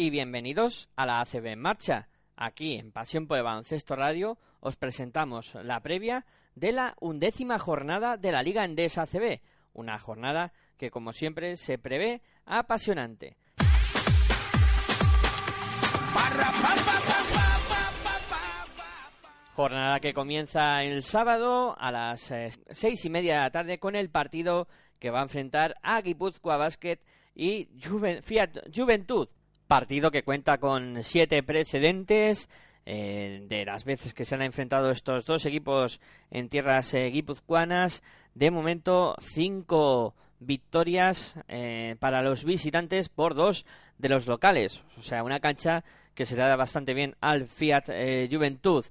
y bienvenidos a la ACB en marcha. Aquí en Pasión por el Baloncesto Radio os presentamos la previa de la undécima jornada de la Liga Endesa ACB, una jornada que como siempre se prevé apasionante. Jornada que comienza el sábado a las eh, seis y media de la tarde con el partido que va a enfrentar a Guipúzcoa Basket y Fiat Juventud. Partido que cuenta con siete precedentes eh, de las veces que se han enfrentado estos dos equipos en tierras eh, guipuzcoanas. De momento, cinco victorias eh, para los visitantes por dos de los locales. O sea, una cancha que se da bastante bien al Fiat Juventud.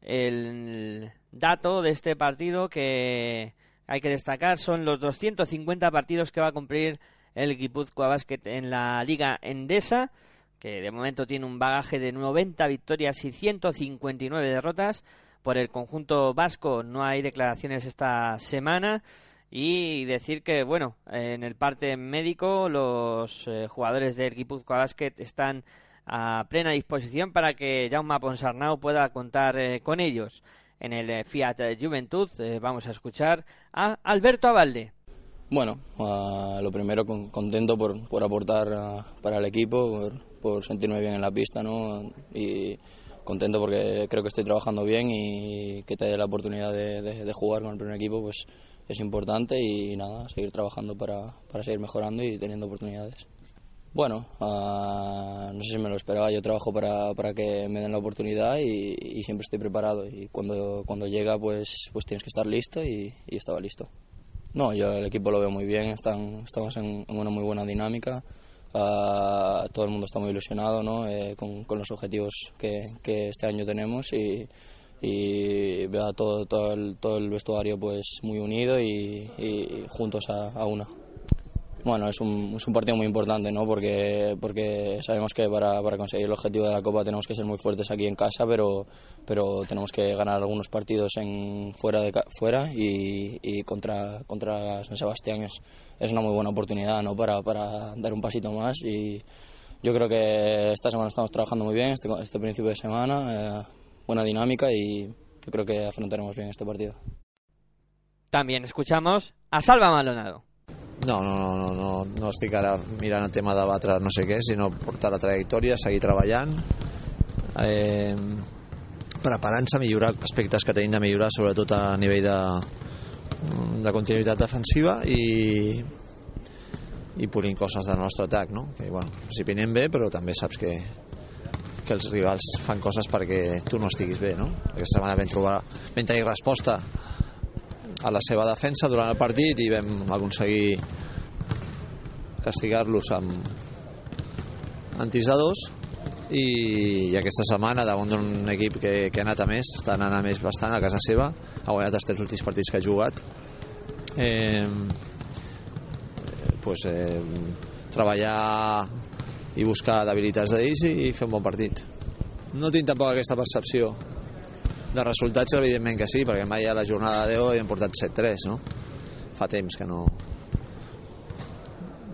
El dato de este partido que hay que destacar son los 250 partidos que va a cumplir el Guipúzcoa Basket en la Liga Endesa, que de momento tiene un bagaje de 90 victorias y 159 derrotas. Por el conjunto vasco no hay declaraciones esta semana. Y decir que, bueno, en el parte médico los eh, jugadores del Guipúzcoa Basket están a plena disposición para que Jaume Ponsarnau pueda contar eh, con ellos. En el eh, Fiat Juventud vamos a escuchar a Alberto Abalde. Bueno, ah, lo primero con- contento por, por aportar ah, para el equipo, por, sentirme bien en la pista, ¿no? Y contento porque creo que estoy trabajando bien y que te dé la oportunidad de, jugar con el primer equipo, pues es importante y nada, seguir trabajando para, para seguir mejorando y teniendo oportunidades. Bueno, ah, no sé si me lo esperaba, yo trabajo para, para que me den la oportunidad y, siempre estoy preparado y cuando, cuando llega pues, pues tienes que estar listo y estaba listo. No, yo el equipo lo veo muy bien, están, estamos en, una muy buena dinámica, ah, todo el mundo está muy ilusionado ¿no? Eh, con, los objetivos que, que este año tenemos y, y veo todo, todo, el, todo el vestuario pues muy unido y, juntos a una. Bueno, es un, partido muy importante, ¿no? Porque, porque sabemos que para, para conseguir el objetivo de la Copa tenemos que ser muy fuertes aquí en casa, pero, pero tenemos que ganar algunos partidos en, fuera, de, fuera y, y contra, contra San Sebastián es, es una muy buena oportunidad, ¿no? Para, para dar un pasito más y yo creo que esta semana estamos trabajando muy bien, este, este principio de semana, eh, buena dinámica y yo creo que afrontaremos bien este partido. También escuchamos a Salva Maldonado. No, no, no, no, no, no estic ara mirant el tema de batre no sé què, sinó portar la trajectòria, seguir treballant, eh, preparant-se a millorar aspectes que tenim de millorar, sobretot a nivell de, de continuïtat defensiva i, i polint coses del nostre atac, no? que bueno, en principi anem bé, però també saps que, que els rivals fan coses perquè tu no estiguis bé, no? Aquesta setmana vam trobar, vam tenir resposta a la seva defensa durant el partit i vam aconseguir castigar-los amb antisadors i, i aquesta setmana davant d'un equip que, que ha anat a més està anant a més bastant a casa seva ha guanyat els tres últims partits que ha jugat. Eh, pues, eh, treballar i buscar debilitats d'ells i fer un bon partit. No tinc tampoc aquesta percepció de resultats, evidentment que sí, perquè mai a la jornada de 10 hem portat 7-3, no? Fa temps que no...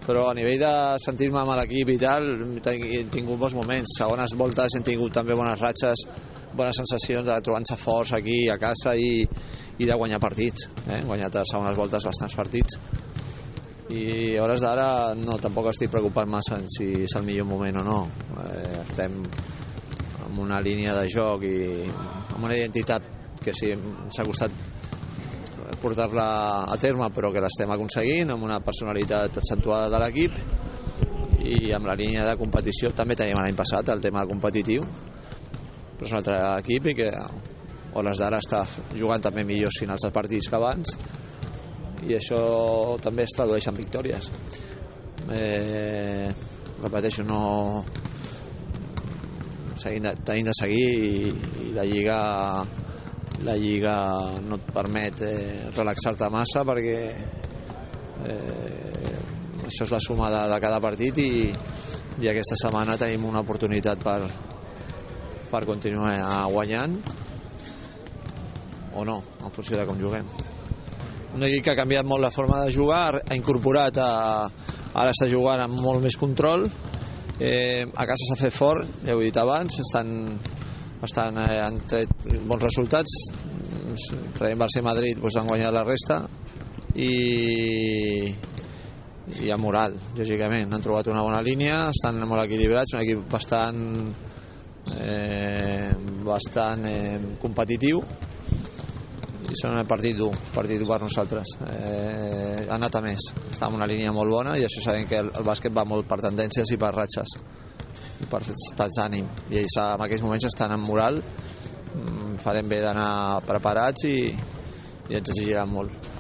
Però a nivell de sentir-me amb l'equip i tal, he tingut bons moments. Segones voltes hem tingut també bones ratxes, bones sensacions de trobar-nos forts aquí a casa i, i de guanyar partits. Eh? Hem guanyat a segones voltes bastants partits. I a hores d'ara no, tampoc estic preocupat massa en si és el millor moment o no. Eh, estem amb una línia de joc i amb una identitat que sí, ens ha costat portar-la a terme però que l'estem aconseguint amb una personalitat accentuada de l'equip. I amb la línia de competició també teníem l'any passat el tema competitiu. Però és un altre equip i que a hores d'ara està jugant també millors finals de partits que abans. I això també es tradueix en victòries. Eh, repeteixo no seguint de, tenim de seguir i, i la Lliga la Lliga no et permet eh, relaxar-te massa perquè eh, això és la suma de, de cada partit i, i aquesta setmana tenim una oportunitat per, per continuar guanyant o no, en funció de com juguem. Un equip que ha canviat molt la forma de jugar, ha incorporat a, ara està jugant amb molt més control eh, a casa s'ha fet fort ja ho he dit abans estan, estan eh, han tret bons resultats. Traient Barça i Madrid doncs han guanyat la resta i i a moral, lògicament. Han trobat una bona línia, estan molt equilibrats un equip bastant eh, bastant eh, competitiu són el partit dur, partit dur per nosaltres. Eh, ha anat a més, està en una línia molt bona i això sabem que el, el bàsquet va molt per tendències i per ratxes i per estats d'ànim i ells en aquests moments estan en moral mm, farem bé d'anar preparats i, i ens exigiran molt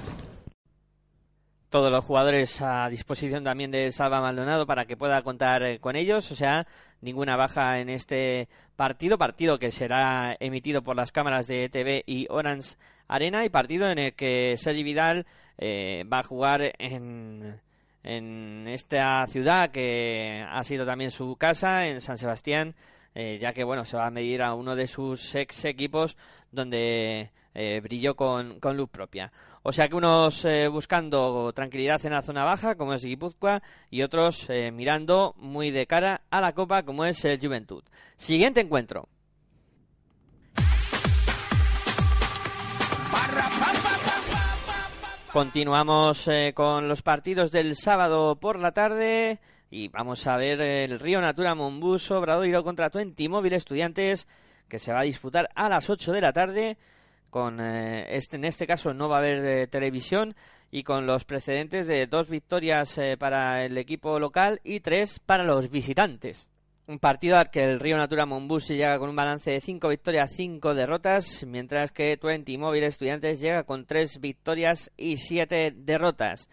todos los jugadores a disposición también de Salva Maldonado para que pueda contar eh, con ellos. O sea, ninguna baja en este partido. Partido que será emitido por las cámaras de TV y Orange Arena. Y partido en el que Sergi Vidal eh, va a jugar en, en esta ciudad que ha sido también su casa, en San Sebastián. Eh, ya que bueno, se va a medir a uno de sus ex equipos donde brilló con, con luz propia. O sea que unos eh, buscando tranquilidad en la zona baja, como es Guipúzcoa, y otros eh, mirando muy de cara a la Copa, como es el Juventud. Siguiente encuentro. Continuamos eh, con los partidos del sábado por la tarde y vamos a ver el Río Natura Monbus Obradoiro contra Twenty Móvil Estudiantes que se va a disputar a las 8 de la tarde con eh, este en este caso no va a haber eh, televisión y con los precedentes de dos victorias para el equipo local y tres para los visitantes. Un partido al que el Río Natura Monbus llega con un balance de cinco victorias, cinco derrotas, mientras que Twenty Móvil Estudiantes llega con tres victorias y siete derrotas.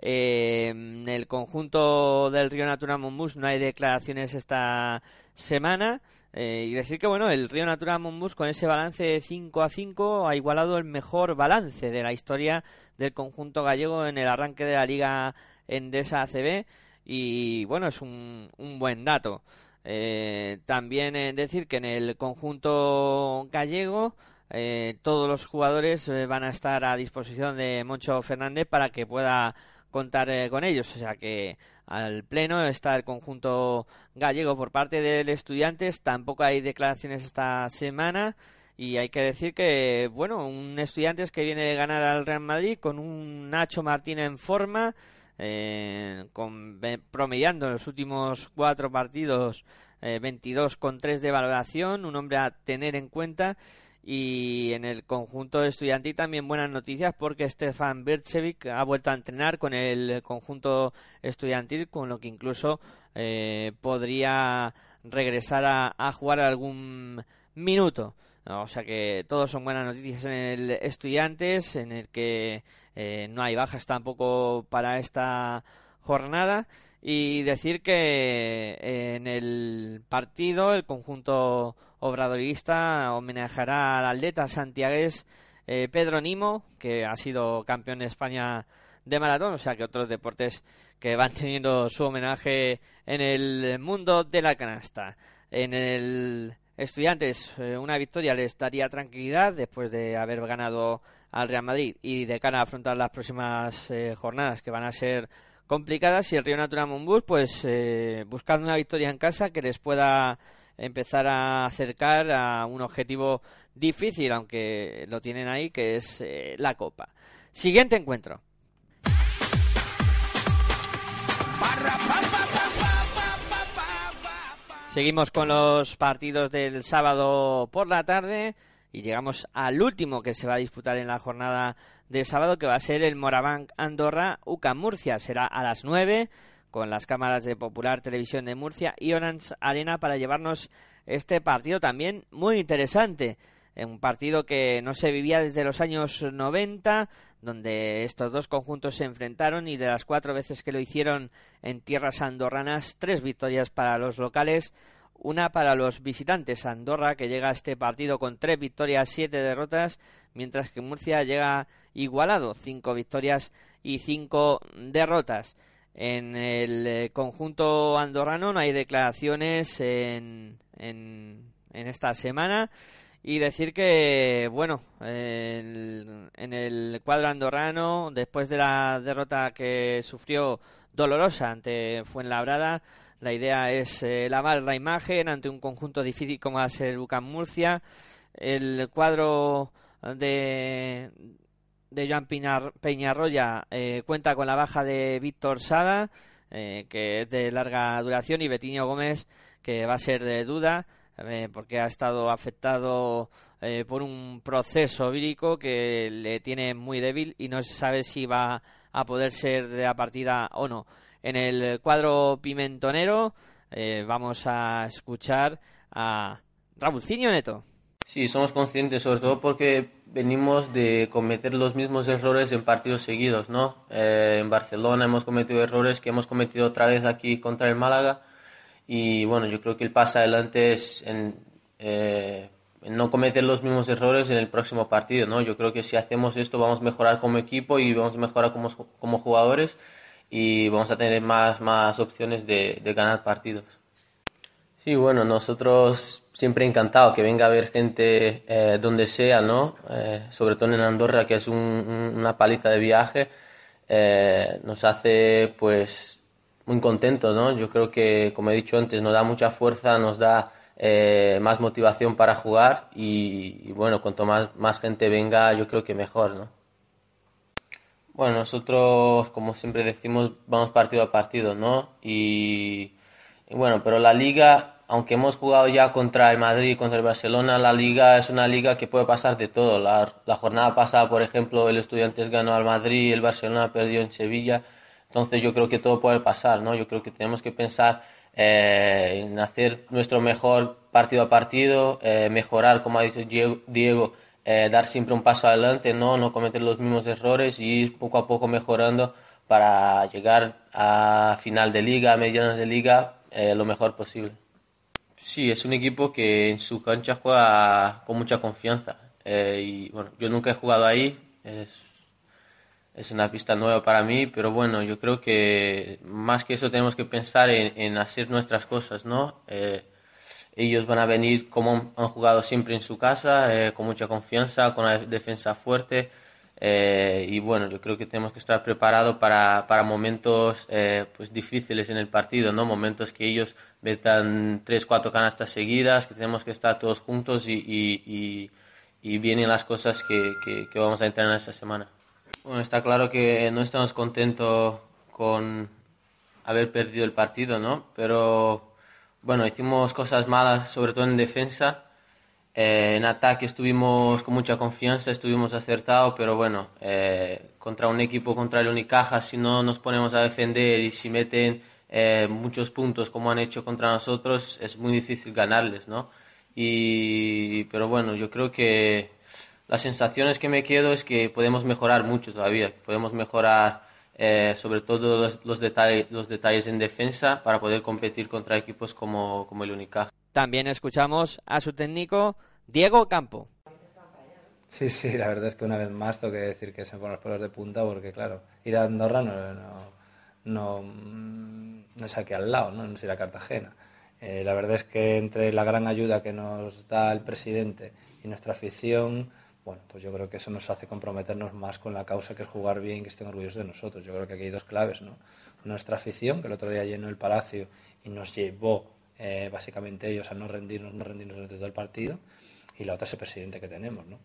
en el conjunto del Río Natura Monbus no hay declaraciones esta semana. Eh, y decir que bueno, el Río Natura Monbus con ese balance de 5 a 5 ha igualado el mejor balance de la historia del conjunto gallego en el arranque de la Liga Endesa ACB y bueno, es un, un buen dato. Eh, también decir que en el conjunto gallego eh, todos los jugadores van a estar a disposición de Moncho Fernández para que pueda contar con ellos. O sea que al pleno está el conjunto gallego por parte del Estudiantes. Tampoco hay declaraciones esta semana. Y hay que decir que, bueno, un Estudiantes que viene de ganar al Real Madrid con un Nacho Martín en forma, eh, con, promediando en los últimos cuatro partidos eh, 22 con 3 de valoración, un hombre a tener en cuenta y en el conjunto estudiantil también buenas noticias porque Stefan Birchevic ha vuelto a entrenar con el conjunto estudiantil, con lo que incluso eh, podría regresar a, jugar algún minuto. O sea que todos son buenas noticias en el Estudiantes, en el que eh, no hay bajas tampoco para esta jornada. Y decir que eh, en el partido el conjunto obradorista homenajeará al atleta santiagués eh, Pedro Nimo, que ha sido campeón de España de maratón, o sea que otros deportes que van teniendo su homenaje en el mundo de la canasta. En el Estudiantes, eh, una victoria les daría tranquilidad después de haber ganado al Real Madrid y de cara a afrontar las próximas eh, jornadas que van a ser complicadas y el Río Natura Monbus pues buscando una victoria en casa que les pueda empezar a acercar a un objetivo difícil, aunque lo tienen ahí, que es eh, la Copa. Siguiente encuentro. Seguimos con los partidos del sábado por la tarde y llegamos al último que se va a disputar en la jornada del sábado, que va a ser el Morabanc Andorra UCA Murcia. Será a las 9 con las cámaras de Popular Televisión de Murcia y Orange Arena para llevarnos este partido también muy interesante. Un partido que no se vivía desde los años 90, donde estos dos conjuntos se enfrentaron y de las cuatro veces que lo hicieron en tierras andorranas, tres victorias para los locales, una para los visitantes. Andorra que llega a este partido con tres victorias, siete derrotas, mientras que Murcia llega igualado, cinco victorias y cinco derrotas. En el eh, conjunto andorrano no hay declaraciones en, en, esta semana y decir que, bueno, en el cuadro andorrano, después de la derrota que sufrió dolorosa ante Fuenlabrada. La idea es eh, lavar la imagen ante un conjunto difícil como va a ser Bucan Murcia. El cuadro de, de Joan Peñarroya eh, cuenta con la baja de Víctor Sada, eh, que es de larga duración, y Betiño Gómez, que va a ser de duda, porque ha estado afectado por un proceso vírico que le tiene muy débil y no se sabe si va a poder ser de la partida o no. En el cuadro pimentonero eh, vamos a escuchar a Raulcinho Neto. Sí, somos conscientes, sobre todo porque venimos de cometer los mismos errores en partidos seguidos, ¿no? Eh, en Barcelona hemos cometido errores que hemos cometido otra vez aquí contra el Málaga y bueno, yo creo que el paso adelante es en, eh, no cometer los mismos errores en el próximo partido, ¿no? Yo creo que si hacemos esto vamos a mejorar como equipo y vamos a mejorar como, como jugadores y vamos a tener más, más opciones de, de ganar partidos. Sí, bueno, nosotros siempre encantado que venga a ver gente eh, donde sea, ¿no? Eh, sobre todo en Andorra, que es una paliza de viaje, eh, nos hace pues muy contentos, ¿no? Yo creo que, como he dicho antes, nos da mucha fuerza, nos da más motivación para jugar y, bueno, cuanto más, más gente venga, yo creo que mejor, ¿no? Bueno, nosotros, como siempre decimos, vamos partido a partido, ¿no? Y, bueno, pero la liga, aunque hemos jugado ya contra el Madrid contra el Barcelona, la liga es una liga que puede pasar de todo. La, jornada pasada, por ejemplo, el Estudiantes ganó al Madrid, el Barcelona perdió en Sevilla. Entonces yo creo que todo puede pasar, ¿no? Yo creo que tenemos que pensar eh, en hacer nuestro mejor partido a partido, eh, mejorar, como ha dicho Diego eh, dar siempre un paso adelante, ¿no? no cometer los mismos errores y ir poco a poco mejorando para llegar a final de liga, a medianas de liga, eh, lo mejor posible. Sí, es un equipo que en su cancha juega con mucha confianza. Eh, y bueno, yo nunca he jugado ahí, es, es, una pista nueva para mí, pero bueno, yo creo que más que eso tenemos que pensar en, hacer nuestras cosas, ¿no? ellos van a venir como han jugado siempre en su casa, eh, con mucha confianza, con una defensa fuerte. Eh, y bueno, yo creo que tenemos que estar preparados para, para momentos eh, pues difíciles en el partido, ¿no? Momentos que ellos metan tres, cuatro canastas seguidas, que tenemos que estar todos juntos y, y, vienen las cosas que, que, vamos a entrenar esta semana. Bueno, está claro que no estamos contentos con haber perdido el partido, ¿no? Pero bueno, hicimos cosas malas, sobre todo en defensa. Eh, en ataque estuvimos con mucha confianza, estuvimos acertados, pero bueno, eh, contra un equipo contra el Unicaja, si no nos ponemos a defender y si meten eh, muchos puntos como han hecho contra nosotros, es muy difícil ganarles, ¿no? Y, pero bueno, yo creo que las sensaciones que me quedo es que podemos mejorar mucho todavía, podemos mejorar eh, sobre todo los, los, detalles, los detalles en defensa para poder competir contra equipos como, como el Unicaja. También escuchamos a su técnico Diego Campo. Sí, sí, la verdad es que una vez más tengo que decir que se ponen los pelos de punta porque, claro, ir a Andorra no, no, no, es aquí al lado, no, no es ir a Cartagena. Eh, la verdad es que entre la gran ayuda que nos da el presidente y nuestra afición, bueno, pues yo creo que eso nos hace comprometernos más con la causa que es jugar bien que estén orgullosos de nosotros. Yo creo que aquí hay dos claves, ¿no? Nuestra afición, que el otro día llenó el palacio y nos llevó eh, básicamente ellos a no rendirnos, no rendirnos durante todo el partido, y la otra es el presidente que tenemos, ¿no?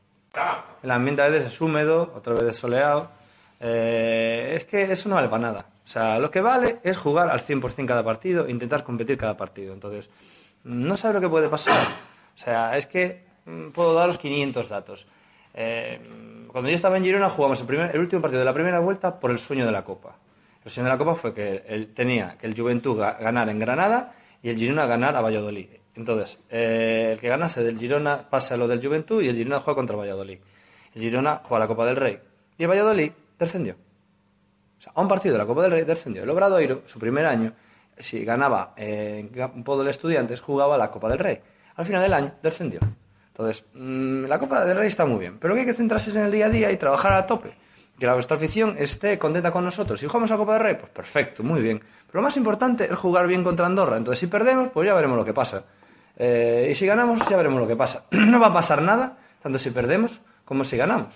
El ambiente a veces es húmedo, otra vez es soleado. Eh, es que eso no vale para nada. O sea, lo que vale es jugar al 100% cada partido intentar competir cada partido. Entonces, no sabe lo que puede pasar. O sea, es que mm, puedo daros 500 datos. Eh, cuando yo estaba en Girona jugamos el, primer, el último partido de la primera vuelta por el sueño de la Copa. El sueño de la Copa fue que él tenía que el Juventud ganar en Granada y el Girona ganar a Valladolid. Entonces, eh, el que ganase del Girona pasa a lo del Juventud y el Girona juega contra Valladolid. El Girona juega la Copa del Rey y el Valladolid descendió. O sea, a un partido de la Copa del Rey descendió. El Obradoiro, su primer año, si ganaba en campo Estudiantes, jugaba la Copa del Rey. Al final del año descendió. Entonces, mm, la Copa del Rey está muy bien, pero que hay que centrarse en el día a día y trabajar a tope. Que la nuestra afición esté contenta con nosotros. Si jugamos a Copa del Rey, pues perfecto, muy bien. Pero lo más importante es jugar bien contra Andorra. Entonces, si perdemos, pues ya veremos lo que pasa. Eh, y si ganamos, ya veremos lo que pasa. no va a pasar nada, tanto si perdemos como si ganamos.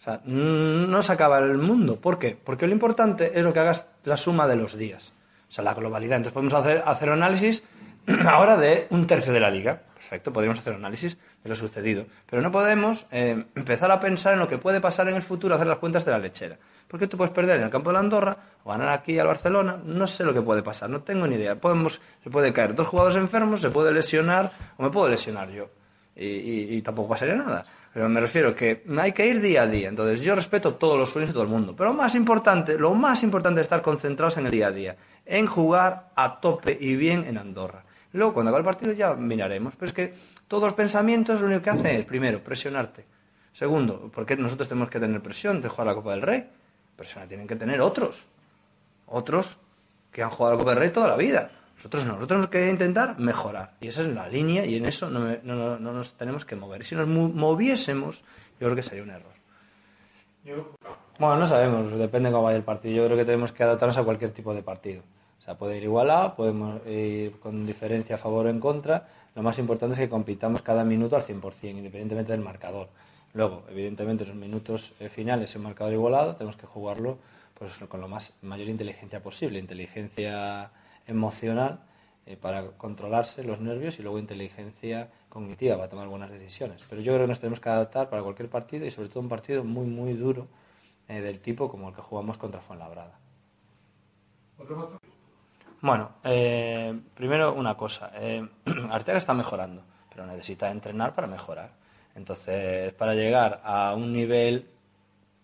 O sea, no se acaba el mundo. ¿Por qué? Porque lo importante es lo que hagas la suma de los días. O sea, la globalidad. Entonces podemos hacer, hacer análisis ahora de un tercio de la liga. Perfecto, podríamos hacer análisis de lo sucedido. Pero no podemos eh, empezar a pensar en lo que puede pasar en el futuro, hacer las cuentas de la lechera. Porque tú puedes perder en el campo de la Andorra o ganar aquí al Barcelona. No sé lo que puede pasar, no tengo ni idea. Podemos, se puede caer dos jugadores enfermos, se puede lesionar o me puedo lesionar yo. Y, y tampoco pasaría nada. Pero me refiero que hay que ir día a día. Entonces yo respeto todos los sueños de todo el mundo. Pero lo más importante, lo más importante es estar concentrados en el día a día. En jugar a tope y bien en Andorra. Luego, cuando acabe el partido, ya miraremos. Pero es que todos los pensamientos lo único que hacen es, primero, presionarte. Segundo, porque nosotros tenemos que tener presión de jugar la Copa del Rey. Presión tienen que tener otros. Otros que han jugado la Copa del Rey toda la vida. Nosotros no, nosotros tenemos que intentar mejorar. Y esa es la línea y en eso no, no, no nos tenemos que mover. Si nos moviésemos, yo creo que sería un error. Bueno, no sabemos, depende de cómo vaya el partido. Yo creo que tenemos que adaptarnos a cualquier tipo de partido. O sea, puede ir igualado, podemos ir con diferencia a favor o en contra. Lo más importante es que compitamos cada minuto al 100%, independientemente del marcador. Luego, evidentemente, en los minutos eh, finales, en marcador igualado, tenemos que jugarlo pues, con la más, mayor inteligencia posible. Inteligencia emocional eh, para controlarse los nervios y luego inteligencia cognitiva para tomar buenas decisiones. Pero yo creo que nos tenemos que adaptar para cualquier partido y sobre todo un partido muy, muy duro eh, del tipo como el que jugamos contra Fuenlabrada. ¿Otro bueno, eh, primero una cosa. Eh, Arteaga está mejorando, pero necesita entrenar para mejorar. Entonces, para llegar a un nivel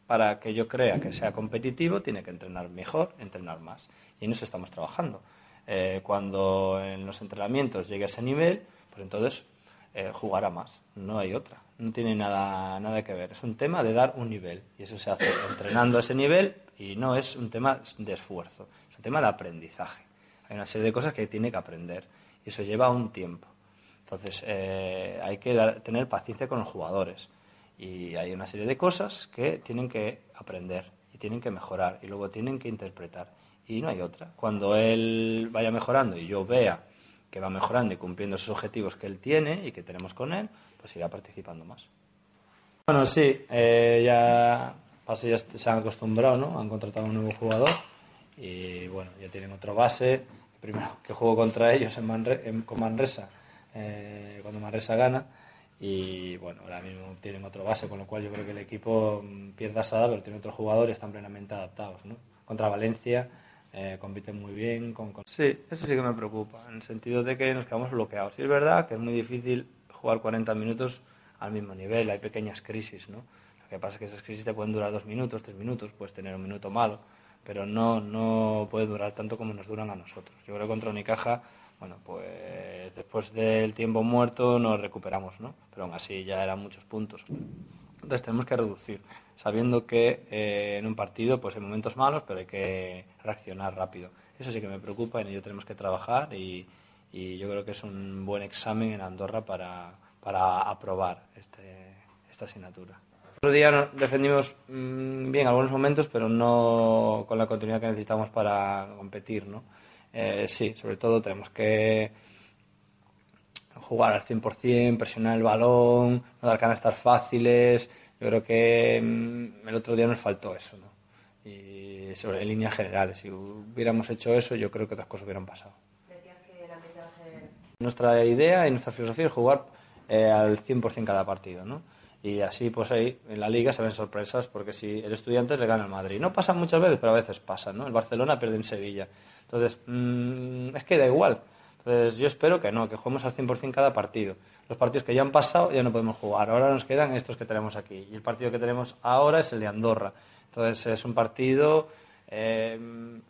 para que yo crea que sea competitivo, tiene que entrenar mejor, entrenar más. Y en eso estamos trabajando. Eh, cuando en los entrenamientos llegue a ese nivel, pues entonces eh, jugará más. No hay otra. No tiene nada, nada que ver. Es un tema de dar un nivel. Y eso se hace entrenando a ese nivel y no es un tema de esfuerzo. Es un tema de aprendizaje. Hay una serie de cosas que tiene que aprender y eso lleva un tiempo. Entonces eh, hay que tener paciencia con los jugadores y hay una serie de cosas que tienen que aprender y tienen que mejorar y luego tienen que interpretar y no hay otra. Cuando él vaya mejorando y yo vea que va mejorando y cumpliendo esos objetivos que él tiene y que tenemos con él, pues irá participando más. Bueno, sí, eh, ya, ya se han acostumbrado, ¿no? Han contratado un nuevo jugador y bueno, ya tienen otro base. Primero que juego contra ellos en con Manresa, eh, cuando Manresa gana. Y bueno, ahora mismo tienen otro base, con lo cual yo creo que el equipo mm, pierde asada, pero tiene otro jugador y están plenamente adaptados. ¿no? Contra Valencia eh, compiten muy bien. Con, Sí, eso sí que me preocupa, en el sentido de que nos quedamos bloqueados. Y es verdad que es muy difícil jugar 40 minutos al mismo nivel, hay pequeñas crisis. ¿no? Lo que pasa es que esas crisis te pueden durar dos minutos, tres minutos, puedes tener un minuto malo pero no, no puede durar tanto como nos duran a nosotros. Yo creo que contra Unicaja, bueno, pues después del tiempo muerto nos recuperamos, ¿no? Pero aún así ya eran muchos puntos. Entonces tenemos que reducir, sabiendo que eh, en un partido pues hay momentos malos, pero hay que reaccionar rápido. Eso sí que me preocupa, en ello tenemos que trabajar y, y yo creo que es un buen examen en Andorra para, para aprobar este, esta asignatura. Otro día defendimos mm, bien algunos momentos, pero no con la continuidad que necesitamos para competir, ¿no? Eh, sí, sobre todo tenemos que jugar al 100%, presionar el balón, no dar canastas fáciles. Yo creo que mm, el otro día nos faltó eso, ¿no? Y sobre en líneas generales, si hubiéramos hecho eso, yo creo que otras cosas hubieran pasado. Nuestra idea y nuestra filosofía es jugar eh, al 100% cada partido, ¿no? Y así, pues ahí, en la liga se ven sorpresas, porque si el estudiante le gana al Madrid. No pasa muchas veces, pero a veces pasa, ¿no? El Barcelona pierde en Sevilla. Entonces, mm, es que da igual. Entonces, yo espero que no, que juguemos al 100% cada partido. Los partidos que ya han pasado ya no podemos jugar. Ahora nos quedan estos que tenemos aquí. Y el partido que tenemos ahora es el de Andorra. Entonces, es un partido... Eh,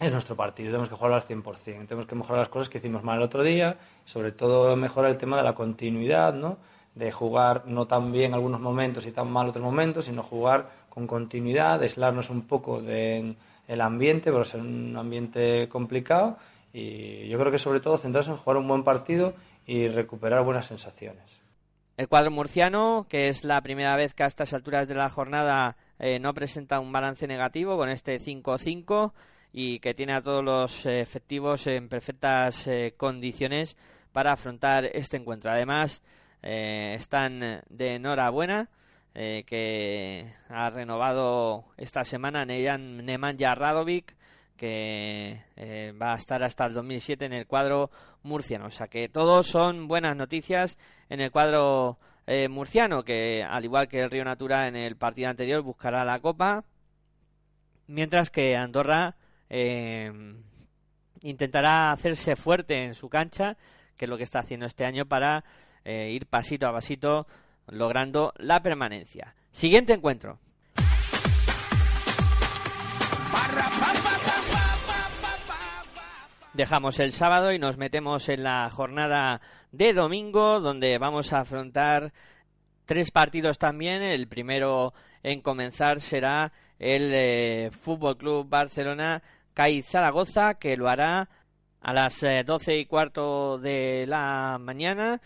es nuestro partido, tenemos que jugarlo al 100%. Tenemos que mejorar las cosas que hicimos mal el otro día, sobre todo mejorar el tema de la continuidad, ¿no? De jugar no tan bien algunos momentos y tan mal otros momentos, sino jugar con continuidad, aislarnos un poco del ambiente, porque es un ambiente complicado y yo creo que sobre todo centrarse en jugar un buen partido y recuperar buenas sensaciones. El cuadro murciano, que es la primera vez que a estas alturas de la jornada eh, no presenta un balance negativo con este 5-5 y que tiene a todos los eh, efectivos en perfectas eh, condiciones para afrontar este encuentro. Además, eh, están de enhorabuena eh, que ha renovado esta semana Nemanja Radovic, que eh, va a estar hasta el 2007 en el cuadro murciano. O sea que todos son buenas noticias en el cuadro eh, murciano, que al igual que el Río Natura en el partido anterior buscará la copa, mientras que Andorra intentará hacerse fuerte en su cancha, que es lo que está haciendo este año para ir pasito a pasito logrando la permanencia. Siguiente encuentro. Dejamos el sábado y nos metemos en la jornada de domingo, donde vamos a afrontar tres partidos también. El primero en comenzar será el eh, Fútbol Club Barcelona CAI Zaragoza, que lo hará a las eh, doce y cuarto de la mañana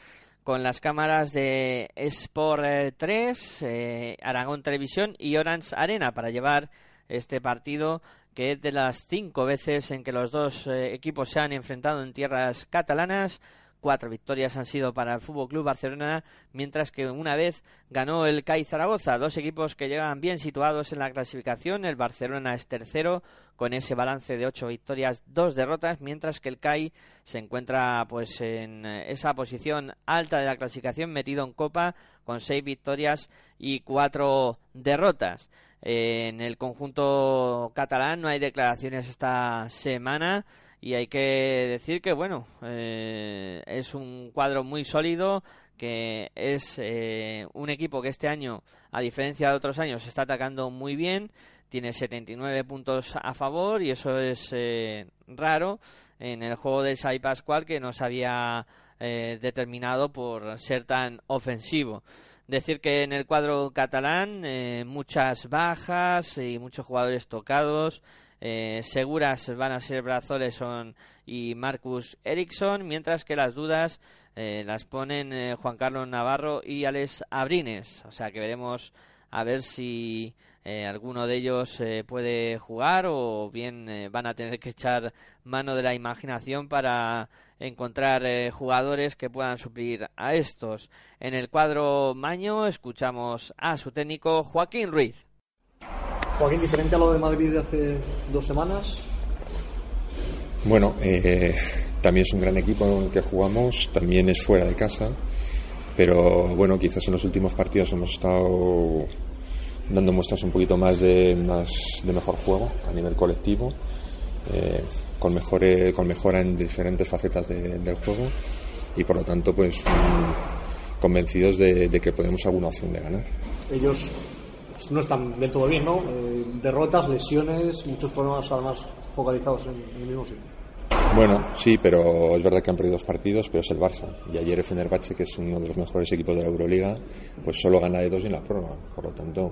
con las cámaras de Sport 3, eh, Aragón Televisión y Orange Arena para llevar este partido que es de las cinco veces en que los dos eh, equipos se han enfrentado en tierras catalanas. Cuatro victorias han sido para el Fútbol Club Barcelona, mientras que una vez ganó el CAI Zaragoza. Dos equipos que llegan bien situados en la clasificación. El Barcelona es tercero con ese balance de ocho victorias, dos derrotas, mientras que el CAI se encuentra pues en esa posición alta de la clasificación, metido en Copa con seis victorias y cuatro derrotas. en el conjunto catalán no hay declaraciones esta semana y hay que decir que bueno eh, es un cuadro muy sólido que es eh, un equipo que este año a diferencia de otros años está atacando muy bien tiene 79 puntos a favor y eso es eh, raro en el juego de Sai Pascual que no se había determinado por ser tan ofensivo. Decir que en el cuadro catalán muchas bajas y muchos jugadores tocados eh, seguras van a ser Brazoleson y Marcus Ericsson, mientras que las dudas eh, las ponen eh, Juan Carlos Navarro y Alex Abrines. O sea que veremos a ver si alguno de ellos puede jugar o bien van a tener que echar mano de la imaginación para encontrar jugadores que puedan suplir a estos. En el cuadro Maño escuchamos a su técnico Joaquín Ruiz. Joaquín, diferente a lo de Madrid de hace dos semanas. Bueno, eh, también es un gran equipo en el que jugamos, también es fuera de casa, pero bueno, quizás en los últimos partidos hemos estado dando muestras un poquito más de, más de mejor juego a nivel colectivo, eh, con, mejor, con mejora en diferentes facetas del juego y por lo tanto pues convencidos de, de que podemos alguna opción de ganar. Ellos no están del todo bien, ¿no? Eh, derrotas, lesiones, muchos problemas además focalizados en, el mismo sitio. Bueno, sí, pero es verdad que han perdido dos partidos, pero es el Barça. Y ayer el Fenerbahce, que es uno de los mejores equipos de la Euroliga, pues solo gana de dos en la prórroga. Por lo tanto,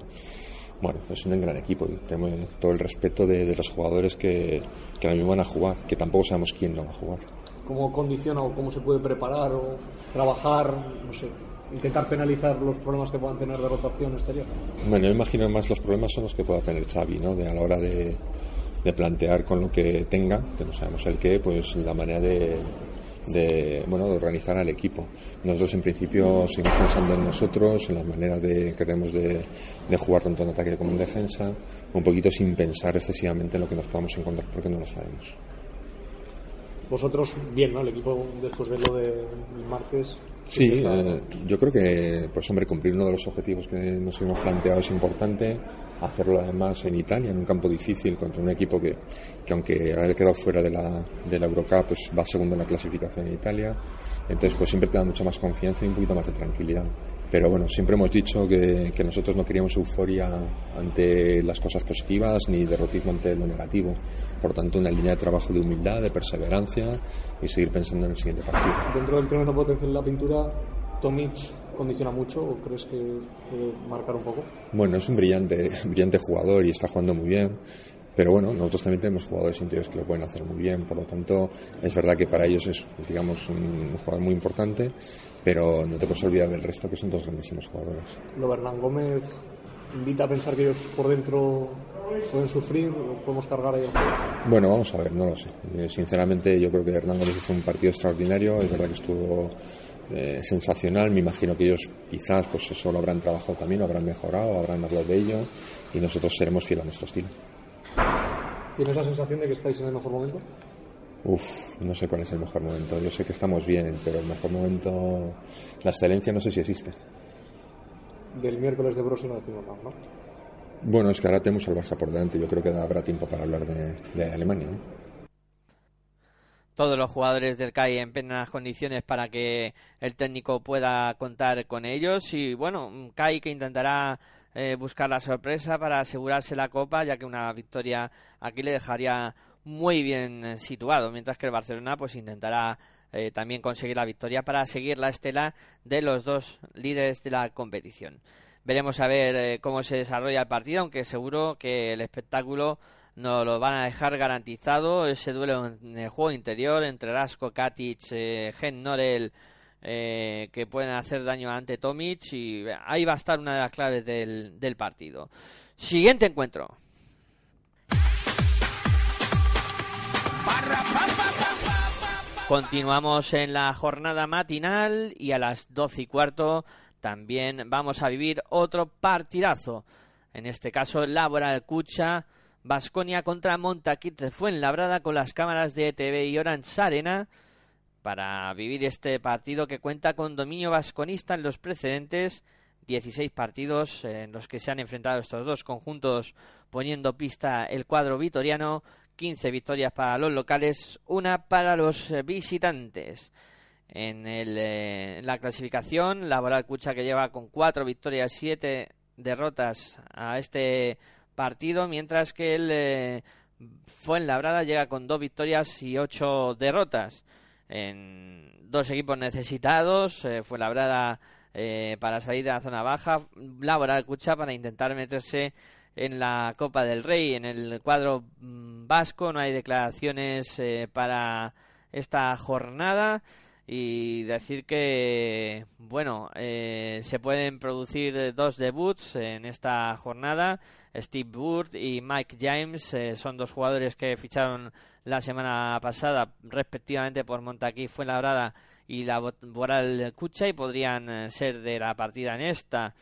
bueno, es un gran equipo y tenemos todo el respeto de, los jugadores que, que ahora mismo van a jugar, que tampoco sabemos quién no va a jugar. ¿Cómo condiciona o cómo se puede preparar o trabajar, no sé, intentar penalizar los problemas que puedan tener de rotación exterior? Bueno, yo imagino más los problemas son los que pueda tener Xavi, ¿no? De a la hora de, plantear con lo que tenga, que no sabemos el qué, pues la manera de, de, bueno, de organizar al equipo. Nosotros en principio seguimos pensando en nosotros, en las maneras de, que de, de, jugar tanto en ataque como en defensa, un poquito sin pensar excesivamente en lo que nos podamos encontrar porque no lo sabemos. Vosotros, bien, ¿no? El equipo después de lo del martes Sí, eh, yo creo que, pues hombre, cumplir uno de los objetivos que nos hemos planteado es importante. Hacerlo además en Italia, en un campo difícil, contra un equipo que, que aunque haya quedado fuera de la, de la Eurocup, pues va segundo en la clasificación en Italia. Entonces, pues siempre te da mucha más confianza y un poquito más de tranquilidad. Pero bueno, siempre hemos dicho que, que, nosotros no queríamos euforia ante las cosas positivas ni derrotismo ante lo negativo. Por tanto, una línea de trabajo de humildad, de perseverancia y seguir pensando en el siguiente partido. Dentro del potencial de la pintura, Tomic condiciona mucho o crees que puede marcar un poco? Bueno, es un brillante, brillante jugador y está jugando muy bien. Pero bueno, nosotros también tenemos jugadores interiores que lo pueden hacer muy bien, por lo tanto, es verdad que para ellos es, digamos, un jugador muy importante, pero no te puedes olvidar del resto que son dos grandísimos jugadores. Lo Bernán Gómez invita a pensar que ellos por dentro pueden sufrir o podemos cargar ahí. Bueno, vamos a ver, no lo sé. Eh, sinceramente, yo creo que Hernán Gómez hizo un partido extraordinario. Es verdad que estuvo eh, sensacional. Me imagino que ellos quizás pues eso lo habrán trabajado también, lo habrán mejorado, habrán hablado de ello y nosotros seremos fieles a nuestro estilo. ¿Tienes la sensación de que estáis en el mejor momento? Uf, no sé cuál es el mejor momento. Yo sé que estamos bien, pero el mejor momento, la excelencia no sé si existe. Del miércoles de Brosi no decimos nada, ¿no? Bueno, es que ahora tenemos al Barça por delante. Yo creo que habrá tiempo para hablar de, de Alemania. ¿no? Todos los jugadores del CAI en plenas condiciones para que el técnico pueda contar con ellos. Y bueno, CAI que intentará eh, buscar la sorpresa para asegurarse la copa, ya que una victoria aquí le dejaría muy bien eh, situado, mientras que el Barcelona pues intentará eh, también conseguir la victoria para seguir la estela de los dos líderes de la competición. Veremos a ver eh, cómo se desarrolla el partido, aunque seguro que el espectáculo nos lo van a dejar garantizado. Ese duelo en el juego interior entre Rasko, Katic, eh, Gen Norel, eh, que pueden hacer daño ante Tomic, y ahí va a estar una de las claves del, del partido. Siguiente encuentro. Continuamos en la jornada matinal y a las doce y cuarto también vamos a vivir otro partidazo. En este caso, Laboral Cucha, Basconia contra Montaquit Fuenlabrada con las cámaras de TV y Orange Arena para vivir este partido que cuenta con dominio vasconista en los precedentes. 16 partidos en los que se han enfrentado estos dos conjuntos poniendo pista el cuadro vitoriano 15 victorias para los locales, una para los visitantes. En, el, eh, en la clasificación, Cucha que lleva con 4 victorias, 7 derrotas a este partido, mientras que el eh, Fuenlabrada llega con 2 victorias y 8 derrotas. En dos equipos necesitados, eh, Fuenlabrada eh, para salir de la zona baja, Laboral Cucha para intentar meterse en la Copa del Rey. En el cuadro mm, vasco no hay declaraciones eh, para esta jornada y decir que bueno eh, se pueden producir dos debuts en esta jornada Steve Wood y Mike James eh, son dos jugadores que ficharon la semana pasada respectivamente por Montaquí Fuenlabrada y la Boral Cucha y podrían eh, ser de la partida en esta.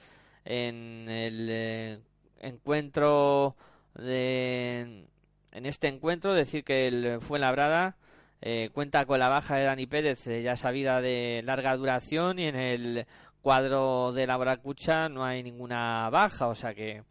En el eh, encuentro de en este encuentro decir que el Fuenlabrada eh, cuenta con la baja de Dani Pérez, eh, ya sabida de larga duración, y en el cuadro de la Bracucha no hay ninguna baja, o sea que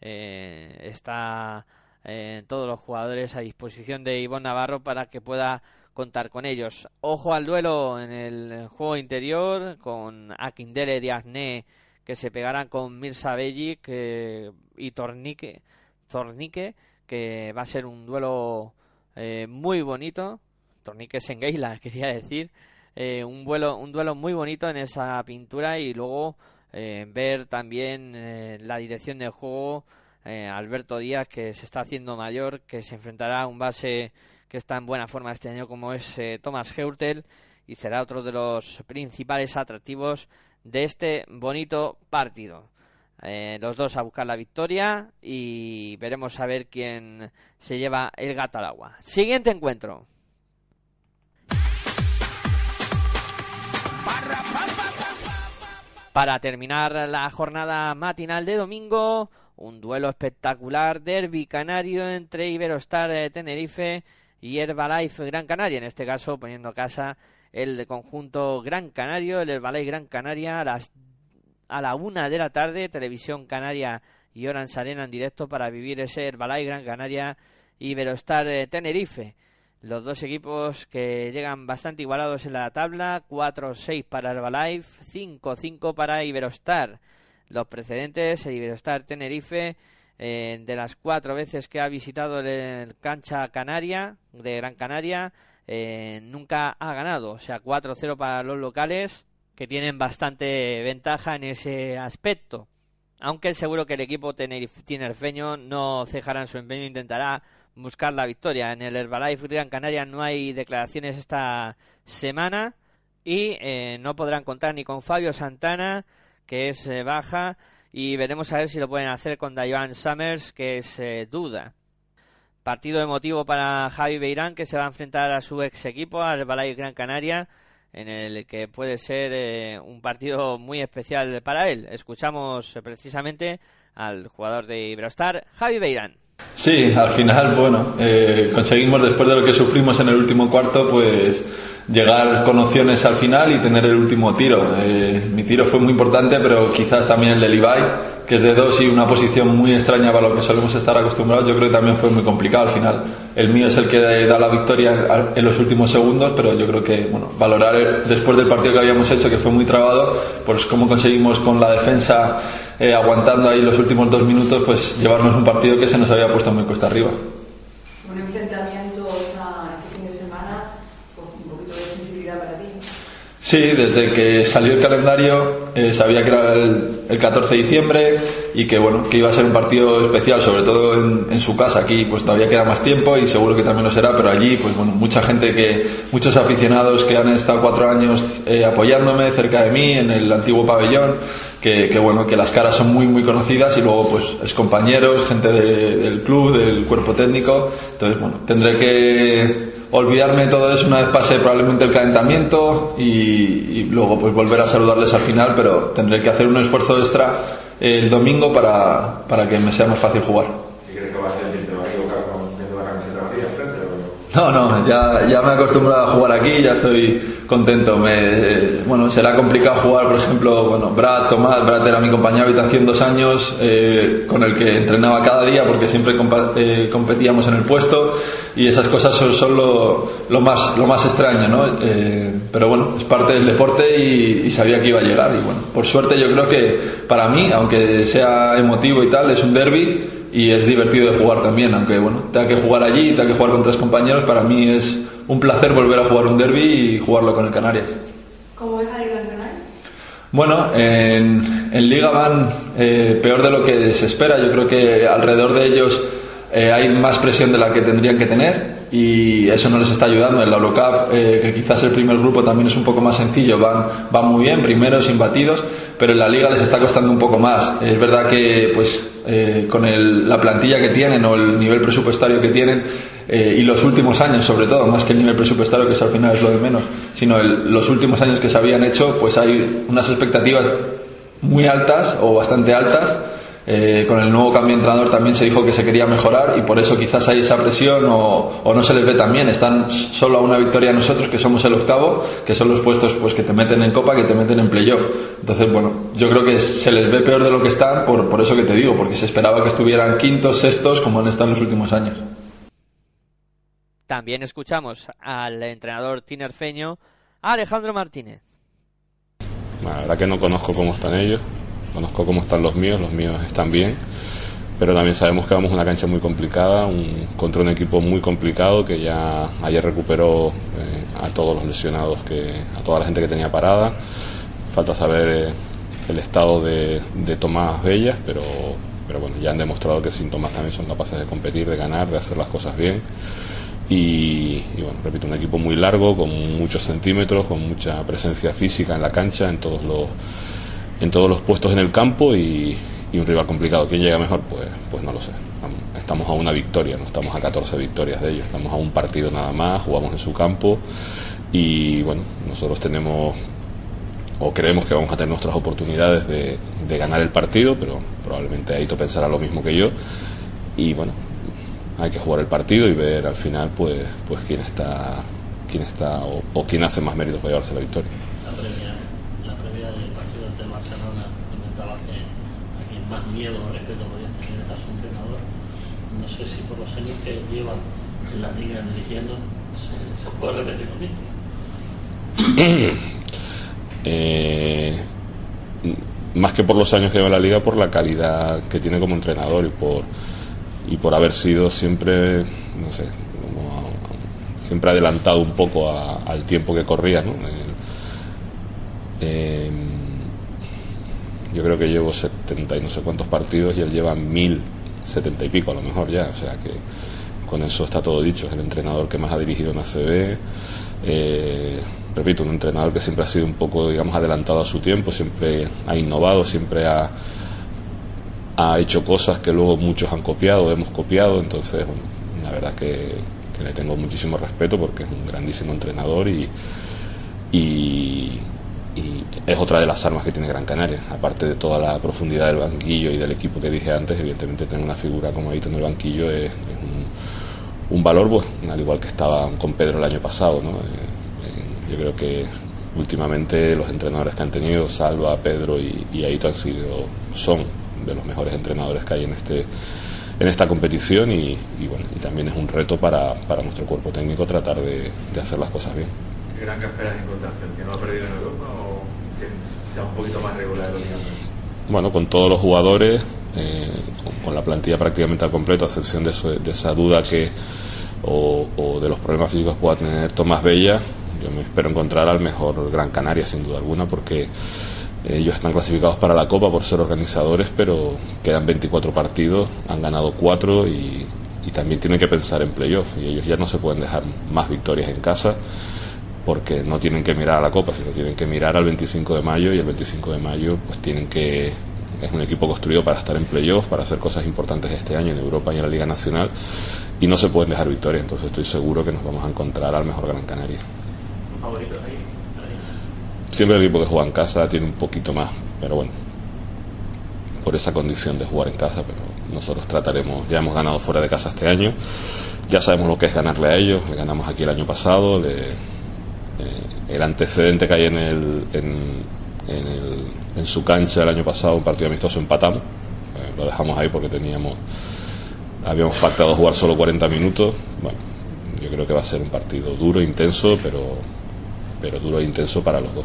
eh, está eh, todos los jugadores a disposición de Ivonne Navarro para que pueda contar con ellos. Ojo al duelo en el juego interior con Akindele Diazné que se pegarán con Mirza Bellic eh, y Tornique, Zornique, que va a ser un duelo eh, muy bonito. Tornique Sengeila, quería decir. Eh, un, vuelo, un duelo muy bonito en esa pintura y luego eh, ver también eh, la dirección del juego. eh, Alberto Díaz, que se está haciendo mayor, que se enfrentará a un base que está en buena forma este año, como es eh, Thomas Heurtel, y será otro de los principales atractivos de este bonito partido. Eh, los dos a buscar la victoria y veremos a ver quién se lleva el gato al agua. Siguiente encuentro. Para terminar la jornada matinal de domingo, un duelo espectacular, derby canario entre Iberostar eh, Tenerife y Herbalife Gran Canaria, en este caso poniendo casa el conjunto Gran Canario, el Herbalife Gran Canaria a las a la una de la tarde, Televisión Canaria y Orange Arena en directo para vivir ese Herbalife Gran Canaria Iberostar Tenerife. Los dos equipos que llegan bastante igualados en la tabla, 4-6 para Herbalife, 5-5 para Iberostar. Los precedentes, el Iberostar Tenerife, eh, de las cuatro veces que ha visitado el cancha Canaria, de Gran Canaria, eh, nunca ha ganado. O sea, 4-0 para los locales, que tienen bastante ventaja en ese aspecto. Aunque seguro que el equipo tenerife- tinerfeño no cejará en su empeño, intentará buscar la victoria. En el Herbalife Gran Canaria no hay declaraciones esta semana y eh, no podrán contar ni con Fabio Santana, que es eh, baja, y veremos a ver si lo pueden hacer con Daivan Summers, que es eh, duda. Partido emotivo para Javi Beirán, que se va a enfrentar a su ex equipo, al Herbalife Gran Canaria. en el que puede ser eh, un partido muy especial para él. Escuchamos precisamente al jugador de Iberostar, Javi Beirán. Sí, al final, bueno, eh, conseguimos después de lo que sufrimos en el último cuarto, pues llegar con opciones al final y tener el último tiro. mi tiro fue muy importante, pero quizás también el de Levi, que es de dos y una posición muy extraña para lo que solemos estar acostumbrados, yo creo que también fue muy complicado al final. El mío es el que da la victoria en los últimos segundos, pero yo creo que, bueno, valorar después del partido que habíamos hecho, que fue muy trabado, pues cómo conseguimos con la defensa eh, aguantando ahí los últimos dos minutos, pues llevarnos un partido que se nos había puesto muy cuesta arriba. Un enfrentamiento este fin de semana, un poquito de sensibilidad para ti. Sí, desde que salió el calendario eh, sabía que era el, 14 de diciembre y que bueno que iba a ser un partido especial, sobre todo en, su casa. Aquí pues todavía queda más tiempo y seguro que también lo será, pero allí pues bueno mucha gente que muchos aficionados que han estado cuatro años eh, apoyándome cerca de mí en el antiguo pabellón, que, que, bueno que las caras son muy muy conocidas y luego pues es compañeros, gente del club, del cuerpo técnico. Entonces bueno tendré que olvidarme de todo eso una vez pase probablemente el calentamiento y, luego pues volver a saludarles al final, pero tendré que hacer un esfuerzo extra el domingo para, para que me sea más fácil jugar. crees que va a ser? ¿Te va a equivocar viendo la camiseta vacía frente No, no, ya, ya me he acostumbrado a jugar aquí, ya estoy contento. Me, bueno, será complicado jugar, por ejemplo, bueno, Brad, Tomás, Brad era mi compañero de habitación dos años, eh, con el que entrenaba cada día porque siempre eh, competíamos en el puesto y esas cosas son, lo, lo, más, lo más extraño, ¿no? Eh, pero bueno, es parte del deporte y, y, sabía que iba a llegar y bueno, por suerte yo creo que para mí, aunque sea emotivo y tal, es un derby y es divertido de jugar también, aunque bueno, tenga que jugar allí, tenga que jugar con tres compañeros, para mí es un placer volver a jugar un derby y jugarlo con el Canarias. ¿Cómo ves a Liga Bueno, en, en, Liga van eh, peor de lo que se espera. Yo creo que alrededor de ellos eh, hay más presión de la que tendrían que tener y eso no les está ayudando. En la Eurocup, eh, que quizás el primer grupo también es un poco más sencillo, van, van muy bien, primeros, imbatidos, pero en la Liga les está costando un poco más. Es verdad que pues con el, la plantilla que tienen o el nivel presupuestario que tienen, eh, y los últimos años, sobre todo, más que el nivel presupuestario, que es al final es lo de menos, sino los últimos años que se habían hecho, pues hay unas expectativas muy altas o bastante altas. Eh, con el nuevo cambio de entrenador también se dijo que se quería mejorar y por eso quizás hay esa presión o, o no se les ve tan bien. Están solo a una victoria nosotros, que somos el octavo, que son los puestos pues que te meten en copa, que te meten en playoff. Entonces, bueno, yo creo que se les ve peor de lo que están por, por eso que te digo, porque se esperaba que estuvieran quintos, sextos, como han estado en los últimos años. También escuchamos al entrenador tinerfeño Alejandro Martínez. La verdad que no conozco cómo están ellos, conozco cómo están los míos, los míos están bien, pero también sabemos que vamos a una cancha muy complicada, un, contra un equipo muy complicado que ya ayer recuperó eh, a todos los lesionados, que, a toda la gente que tenía parada. Falta saber eh, el estado de, de Tomás Bellas, pero, pero bueno, ya han demostrado que sin Tomás también son capaces de competir, de ganar, de hacer las cosas bien. Y, bueno, repito, un equipo muy largo, con muchos centímetros, con mucha presencia física en la cancha, en todos los, en todos los puestos en el campo y, un rival complicado. ¿Quién llega mejor? Pues, pues no lo sé. Estamos a una victoria, no estamos a 14 victorias de ellos, estamos a un partido nada más, jugamos en su campo y bueno, nosotros tenemos o creemos que vamos a tener nuestras oportunidades de, de ganar el partido, pero probablemente Aito pensará lo mismo que yo. Y bueno, hay que jugar el partido y ver al final pues pues quién está quién está o, quién hace más méritos para llevarse la victoria. La previa, la previa del partido de Barcelona comentaba que a quien más miedo o respeto podía tener era su entrenador. No sé si por los años que lleva en la liga dirigiendo se, se puede repetir lo mismo. eh, más que por los años que lleva la liga, por la calidad que tiene como entrenador y por y por haber sido siempre, no sé, como, siempre adelantado un poco al tiempo que corría, ¿no? Eh, yo creo que llevo 70 y no sé cuántos partidos y él lleva 1070 y pico a lo mejor ya, o sea que con eso está todo dicho, es el entrenador que más ha dirigido en ACB, eh, repito, un entrenador que siempre ha sido un poco, digamos, adelantado a su tiempo, siempre ha innovado, siempre ha, ha hecho cosas que luego muchos han copiado, hemos copiado, entonces, la verdad que, le tengo muchísimo respeto porque es un grandísimo entrenador y, y es otra de las armas que tiene Gran Canaria. Aparte de toda la profundidad del banquillo y del equipo que dije antes, evidentemente tener una figura como Aito en el banquillo es, un, un, valor, bueno, al igual que estaba con Pedro el año pasado. ¿no? Eh, eh, yo creo que últimamente los entrenadores que han tenido, Salva, Pedro y, y Aito han sido, son de los mejores entrenadores que hay en este en esta competición y, y bueno y también es un reto para, para nuestro cuerpo técnico tratar de, hacer las cosas bien. ¿Qué gran que no ha perdido en Europa sea un poquito más regular? Bueno, con todos los jugadores, eh, con, con, la plantilla prácticamente al completo, a excepción de, de esa duda que o, o, de los problemas físicos pueda tener Tomás Bella, yo me espero encontrar al mejor Gran Canaria sin duda alguna porque ellos están clasificados para la Copa por ser organizadores, pero quedan 24 partidos, han ganado 4 y, y también tienen que pensar en playoff. Y ellos ya no se pueden dejar más victorias en casa porque no tienen que mirar a la Copa, sino tienen que mirar al 25 de mayo y el 25 de mayo pues tienen que es un equipo construido para estar en playoff, para hacer cosas importantes este año en Europa y en la Liga Nacional y no se pueden dejar victorias, entonces estoy seguro que nos vamos a encontrar al mejor Gran Canaria. Siempre el equipo que juega en casa tiene un poquito más, pero bueno, por esa condición de jugar en casa, pero nosotros trataremos, ya hemos ganado fuera de casa este año, ya sabemos lo que es ganarle a ellos, le ganamos aquí el año pasado, le, eh, el antecedente que hay en, el, en, el, en, su cancha el año pasado, un partido amistoso empatamos, eh, lo dejamos ahí porque teníamos, habíamos pactado jugar solo 40 minutos, bueno, yo creo que va a ser un partido duro, intenso, pero, pero duro e intenso para los dos.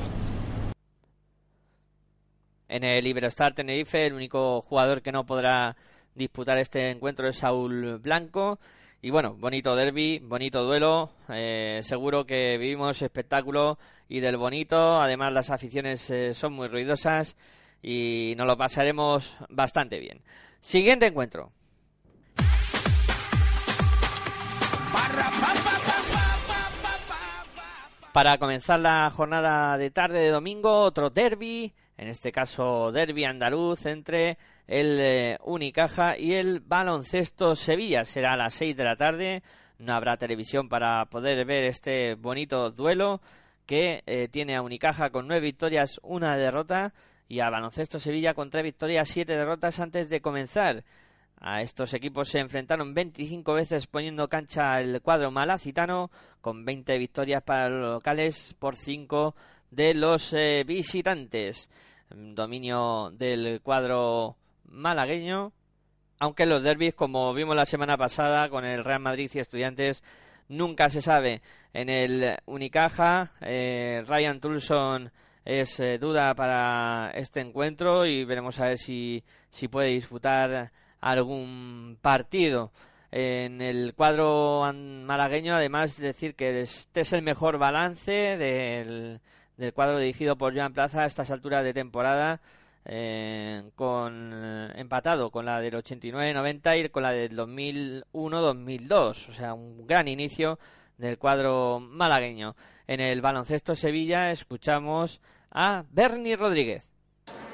En el Iberostar Tenerife, el único jugador que no podrá disputar este encuentro es Saúl Blanco. Y bueno, bonito derby, bonito duelo. Eh, seguro que vivimos espectáculo y del bonito. Además, las aficiones eh, son muy ruidosas y nos lo pasaremos bastante bien. Siguiente encuentro. Para comenzar la jornada de tarde de domingo, otro derby, en este caso derby andaluz entre el eh, Unicaja y el Baloncesto Sevilla. Será a las 6 de la tarde. No habrá televisión para poder ver este bonito duelo que eh, tiene a Unicaja con nueve victorias, una derrota y a Baloncesto Sevilla con tres victorias, siete derrotas antes de comenzar. A estos equipos se enfrentaron 25 veces poniendo cancha el cuadro malacitano, con 20 victorias para los locales por 5 de los eh, visitantes. Dominio del cuadro malagueño, aunque los derbis, como vimos la semana pasada con el Real Madrid y Estudiantes, nunca se sabe. En el Unicaja, eh, Ryan Tulson es eh, duda para este encuentro y veremos a ver si, si puede disputar algún partido. En el cuadro malagueño, además, decir que este es el mejor balance del, del cuadro dirigido por Joan Plaza a estas alturas de temporada. Eh, con empatado con la del 89-90 y con la del 2001-2002, o sea, un gran inicio del cuadro malagueño. En el baloncesto Sevilla escuchamos a Bernie Rodríguez.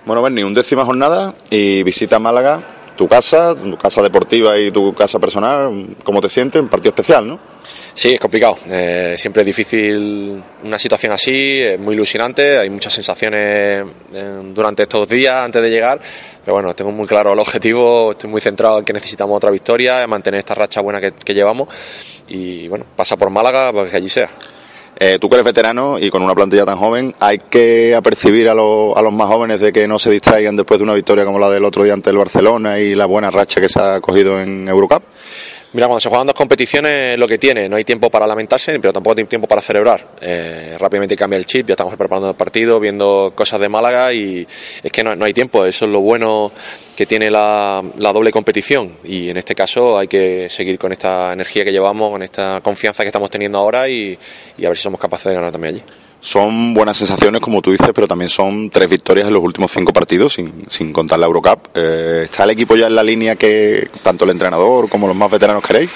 Bueno, Bernie, undécima jornada y visita Málaga tu casa, tu casa deportiva y tu casa personal, ¿cómo te sientes? Un partido especial, ¿no? Sí, es complicado. Eh, siempre es difícil una situación así, es muy ilusionante, hay muchas sensaciones eh, durante estos días antes de llegar, pero bueno, tengo muy claro el objetivo, estoy muy centrado en que necesitamos otra victoria, mantener esta racha buena que, llevamos y bueno, pasa por Málaga para que allí sea. Eh, tú que eres veterano y con una plantilla tan joven, ¿hay que apercibir a, lo, a, los más jóvenes de que no se distraigan después de una victoria como la del otro día ante el Barcelona y la buena racha que se ha cogido en Eurocup? Mira, cuando se juegan dos competiciones, lo que tiene, no hay tiempo para lamentarse, pero tampoco hay tiempo para celebrar. Eh, rápidamente cambia el chip, ya estamos preparando el partido, viendo cosas de Málaga y es que no, no hay tiempo. Eso es lo bueno que tiene la, la, doble competición y en este caso hay que seguir con esta energía que llevamos, con esta confianza que estamos teniendo ahora y, y a ver si somos capaces de ganar también allí. Son buenas sensaciones, como tú dices, pero también son tres victorias en los últimos cinco partidos, sin, sin contar la Eurocup. Eh, ¿Está el equipo ya en la línea que tanto el entrenador como los más veteranos queréis?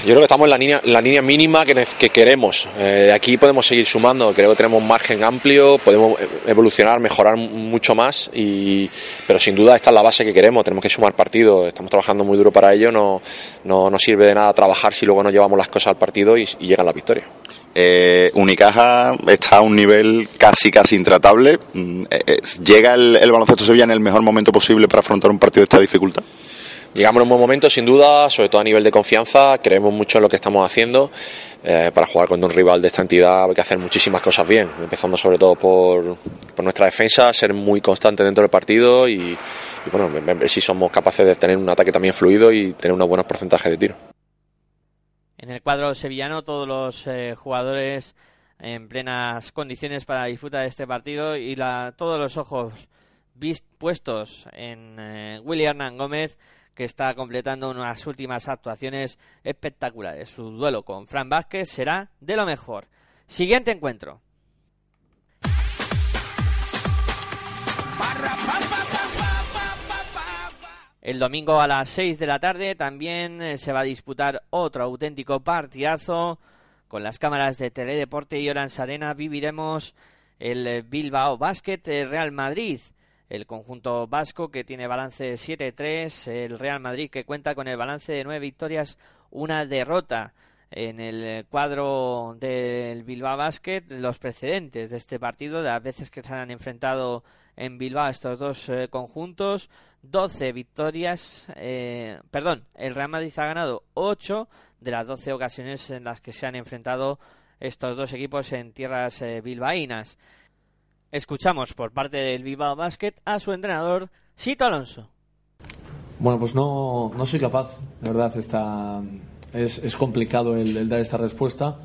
Yo creo que estamos en la línea, la línea mínima que, que queremos. Eh, aquí podemos seguir sumando, creo que tenemos margen amplio, podemos evolucionar, mejorar mucho más, y, pero sin duda esta es la base que queremos, tenemos que sumar partidos, estamos trabajando muy duro para ello, no, no, no sirve de nada trabajar si luego no llevamos las cosas al partido y, y llegan las victorias. Eh, Unicaja está a un nivel casi, casi intratable. Mm, eh, eh, ¿Llega el, el baloncesto Sevilla en el mejor momento posible para afrontar un partido de esta dificultad? Llegamos en un buen momento, sin duda, sobre todo a nivel de confianza. Creemos mucho en lo que estamos haciendo. Eh, para jugar contra un rival de esta entidad hay que hacer muchísimas cosas bien, empezando sobre todo por, por nuestra defensa, ser muy constante dentro del partido y, bueno, ver si somos capaces de tener un ataque también fluido y tener unos buenos porcentajes de tiro. En el cuadro sevillano, todos los eh, jugadores en plenas condiciones para disfrutar de este partido y la, todos los ojos puestos en eh, Willy Hernán Gómez, que está completando unas últimas actuaciones espectaculares. Su duelo con Fran Vázquez será de lo mejor. Siguiente encuentro. El domingo a las 6 de la tarde también eh, se va a disputar otro auténtico partidazo. Con las cámaras de Teledeporte y Orange Arena viviremos el eh, Bilbao Basket eh, Real Madrid. El conjunto vasco que tiene balance de 7-3. El Real Madrid que cuenta con el balance de 9 victorias, una derrota. En el cuadro del Bilbao Basket, los precedentes de este partido, de las veces que se han enfrentado en Bilbao estos dos conjuntos, 12 victorias, eh, perdón, el Real Madrid ha ganado 8 de las 12 ocasiones en las que se han enfrentado estos dos equipos en tierras eh, bilbaínas. Escuchamos por parte del Bilbao Basket a su entrenador, Sito Alonso. Bueno, pues no, no soy capaz, de verdad, está, es, complicado el, dar esta respuesta,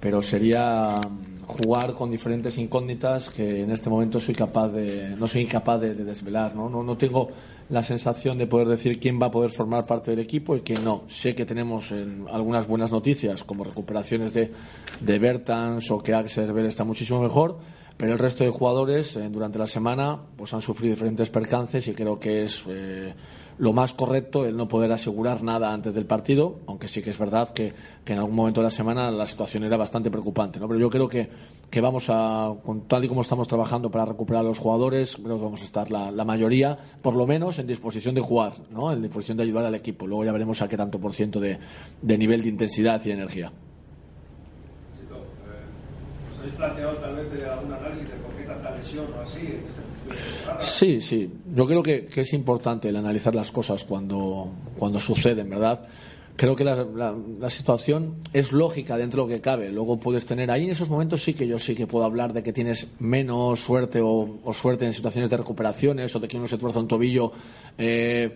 pero sería jugar con diferentes incógnitas que en este momento soy capaz de, no soy capaz de, de desvelar, ¿no? No, no tengo la sensación de poder decir quién va a poder formar parte del equipo y quién no. Sé que tenemos en algunas buenas noticias, como recuperaciones de, de Bertans o que Axel Ver está muchísimo mejor, pero el resto de jugadores eh, durante la semana pues han sufrido diferentes percances y creo que es eh, lo más correcto el no poder asegurar nada antes del partido, aunque sí que es verdad que, que en algún momento de la semana la situación era bastante preocupante. ¿no? Pero yo creo que, que vamos a, con tal y como estamos trabajando para recuperar a los jugadores, creo que vamos a estar la, mayoría, por lo menos, en disposición de jugar, ¿no? en disposición de ayudar al equipo. Luego ya veremos a qué tanto por ciento de, de nivel de intensidad y de energía. ¿Os habéis planteado tal vez eh, algún análisis de por así? Sí, sí. Yo creo que, es importante el analizar las cosas cuando, cuando suceden, ¿verdad? Creo que la, situación es lógica dentro de lo que cabe. Luego puedes tener ahí en esos momentos sí que yo sí que puedo hablar de que tienes menos suerte o, o suerte en situaciones de recuperaciones o de que uno se tuerza un tobillo eh,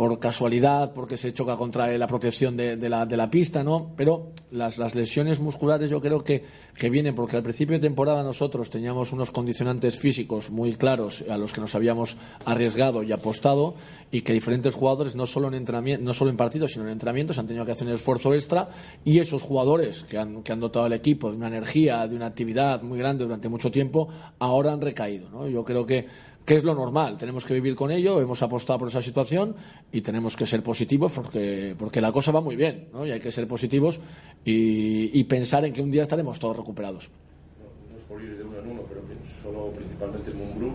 por casualidad, porque se choca contra la protección de, de la, de la pista, ¿no? Pero las, lesiones musculares yo creo que, que vienen porque al principio de temporada nosotros teníamos unos condicionantes físicos muy claros a los que nos habíamos arriesgado y apostado y que diferentes jugadores, no solo en, entrenamiento, no solo en partidos, sino en entrenamientos, han tenido que hacer un esfuerzo extra y esos jugadores que han, que han dotado al equipo de una energía, de una actividad muy grande durante mucho tiempo, ahora han recaído, ¿no? Yo creo que que es lo normal. Tenemos que vivir con ello, hemos apostado por esa situación y tenemos que ser positivos porque, porque la cosa va muy bien ¿no? y hay que ser positivos y, y pensar en que un día estaremos todos recuperados. No es por ir de uno en uno, pero solo principalmente Mumbrú.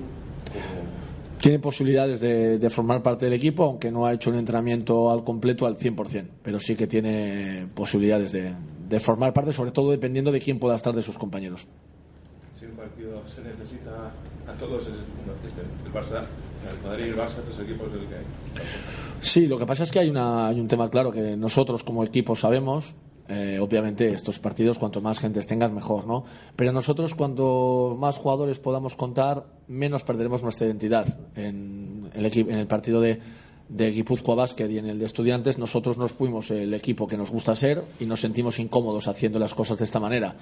como- Tiene posibilidades de, de formar parte del equipo, aunque no ha hecho un entrenamiento al completo al 100%, pero sí que tiene posibilidades de, de formar parte, sobre todo dependiendo de quién pueda estar de sus compañeros. Si un partido se necesita a todos, es el Barça, el Madrid el Barça, estos equipos del que hay. Sí, lo que pasa es que hay, una, hay un tema claro que nosotros como equipo sabemos. eh, obviamente estos partidos cuanto más gente tengas mejor, ¿no? Pero nosotros cuanto más jugadores podamos contar, menos perderemos nuestra identidad. En el, en el partido de, de Guipúzcoa Basket y en el de Estudiantes, nosotros nos fuimos el equipo que nos gusta ser y nos sentimos incómodos haciendo las cosas de esta manera.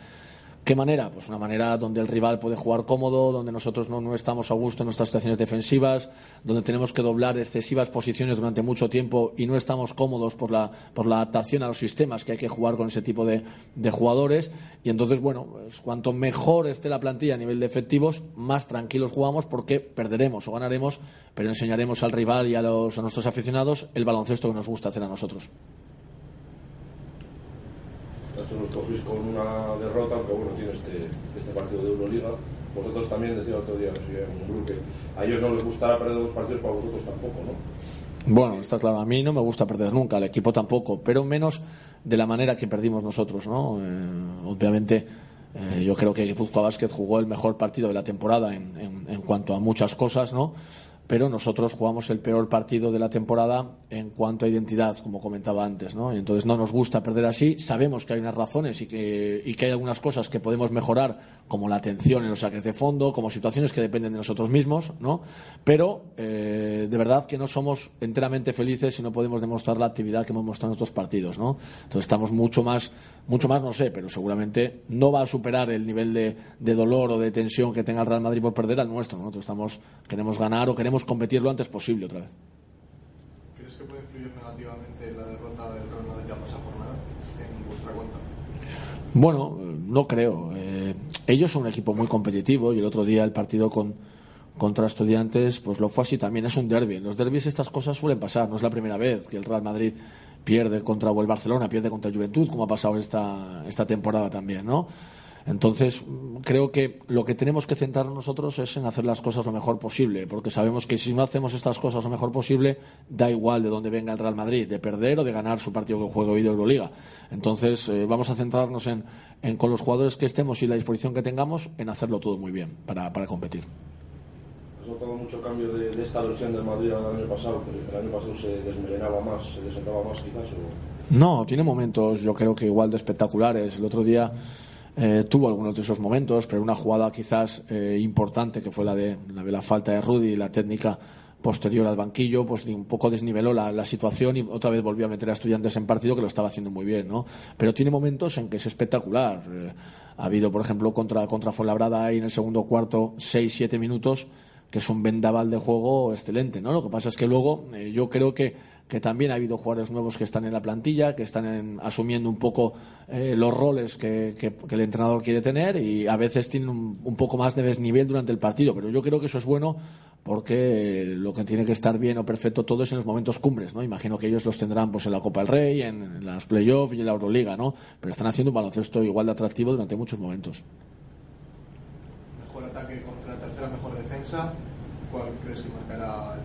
¿Qué manera? Pues una manera donde el rival puede jugar cómodo, donde nosotros no, no estamos a gusto en nuestras situaciones defensivas, donde tenemos que doblar excesivas posiciones durante mucho tiempo y no estamos cómodos por la, por la adaptación a los sistemas que hay que jugar con ese tipo de, de jugadores. Y entonces, bueno, pues cuanto mejor esté la plantilla a nivel de efectivos, más tranquilos jugamos porque perderemos o ganaremos, pero enseñaremos al rival y a, los, a nuestros aficionados el baloncesto que nos gusta hacer a nosotros. Vosotros nos cogéis con una derrota, aunque bueno, este, este partido de Euroliga. Vosotros también decía el otro día, un grupo, a ellos no les gustará perder dos partidos, para vosotros tampoco, ¿no? Bueno, está claro. A mí no me gusta perder nunca, al equipo tampoco, pero menos de la manera que perdimos nosotros, ¿no? Eh, obviamente, eh, yo creo que Guipúzcoa Vázquez jugó el mejor partido de la temporada en, en, en cuanto a muchas cosas, ¿no? Pero nosotros jugamos el peor partido de la temporada en cuanto a identidad, como comentaba antes, ¿no? Entonces no nos gusta perder así. Sabemos que hay unas razones y que, y que hay algunas cosas que podemos mejorar, como la atención en los saques de fondo, como situaciones que dependen de nosotros mismos, ¿no? Pero eh, de verdad que no somos enteramente felices si no podemos demostrar la actividad que hemos mostrado en estos partidos, ¿no? Entonces estamos mucho más, mucho más, no sé, pero seguramente no va a superar el nivel de, de dolor o de tensión que tenga el Real Madrid por perder al nuestro, ¿no? Nosotros estamos, queremos ganar o queremos competir lo antes posible otra vez. ¿Crees que puede influir negativamente la derrota del Real Madrid la pasada jornada en vuestra cuenta? Bueno, no creo. Eh, ellos son un equipo muy competitivo y el otro día el partido con, contra estudiantes pues lo fue así también. Es un derby. En los derbis estas cosas suelen pasar. No es la primera vez que el Real Madrid pierde contra el Barcelona, pierde contra el Juventud, como ha pasado esta, esta temporada también, ¿no? Entonces, creo que lo que tenemos que centrarnos nosotros es en hacer las cosas lo mejor posible, porque sabemos que si no hacemos estas cosas lo mejor posible, da igual de dónde venga el Real Madrid, de perder o de ganar su partido que juega hoy de Euroliga. Entonces, eh, vamos a centrarnos en, en, con los jugadores que estemos y la disposición que tengamos, en hacerlo todo muy bien para, para competir. ¿Has notado mucho cambio de, de, esta versión del Madrid al año pasado? El año pasado se desmelenaba más, se desataba más quizás. O... No, tiene momentos yo creo que igual de espectaculares. El otro día eh, tuvo algunos de esos momentos, pero una jugada quizás eh, importante que fue la de, la falta de Rudy y la técnica posterior al banquillo, pues un poco desniveló la, la, situación y otra vez volvió a meter a estudiantes en partido que lo estaba haciendo muy bien, ¿no? Pero tiene momentos en que es espectacular. Eh, ha habido, por ejemplo, contra, contra Fuenlabrada ahí en el segundo cuarto, seis, siete minutos, que es un vendaval de juego excelente, ¿no? Lo que pasa es que luego eh, yo creo que que también ha habido jugadores nuevos que están en la plantilla, que están en, asumiendo un poco eh, los roles que, que, que, el entrenador quiere tener y a veces tienen un, un, poco más de desnivel durante el partido. Pero yo creo que eso es bueno porque lo que tiene que estar bien o perfecto todo es en los momentos cumbres. ¿no? Imagino que ellos los tendrán pues, en la Copa del Rey, en, en las playoffs y en la Euroliga, ¿no? pero están haciendo un baloncesto igual de atractivo durante muchos momentos. Mejor ataque contra tercera, mejor defensa. ¿Cuál crees que marcará?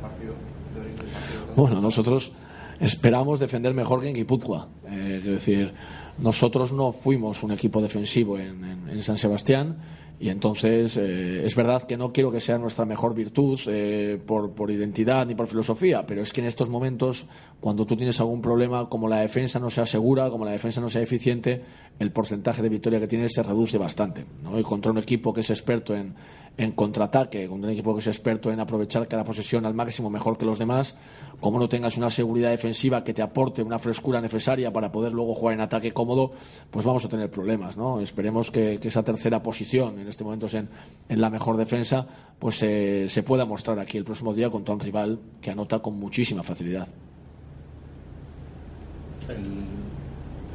Bueno, nosotros esperamos defender mejor que en Guipúzcoa. Eh, es decir, nosotros no fuimos un equipo defensivo en, San Sebastián y entonces eh, es verdad que no quiero que sea nuestra mejor virtud eh, por, por, identidad ni por filosofía, pero es que en estos momentos, cuando tú tienes algún problema, como la defensa no sea segura, como la defensa no sea eficiente, el porcentaje de victoria que tienes se reduce bastante. ¿no? Y contra un equipo que es experto en, en contraataque, con un equipo que es experto en aprovechar cada posesión al máximo mejor que los demás, como no tengas una seguridad defensiva que te aporte una frescura necesaria para poder luego jugar en ataque cómodo, pues vamos a tener problemas, ¿no? Esperemos que, esa tercera posición, en este momento es en, en la mejor defensa, pues eh, se pueda mostrar aquí el próximo día contra un rival que anota con muchísima facilidad.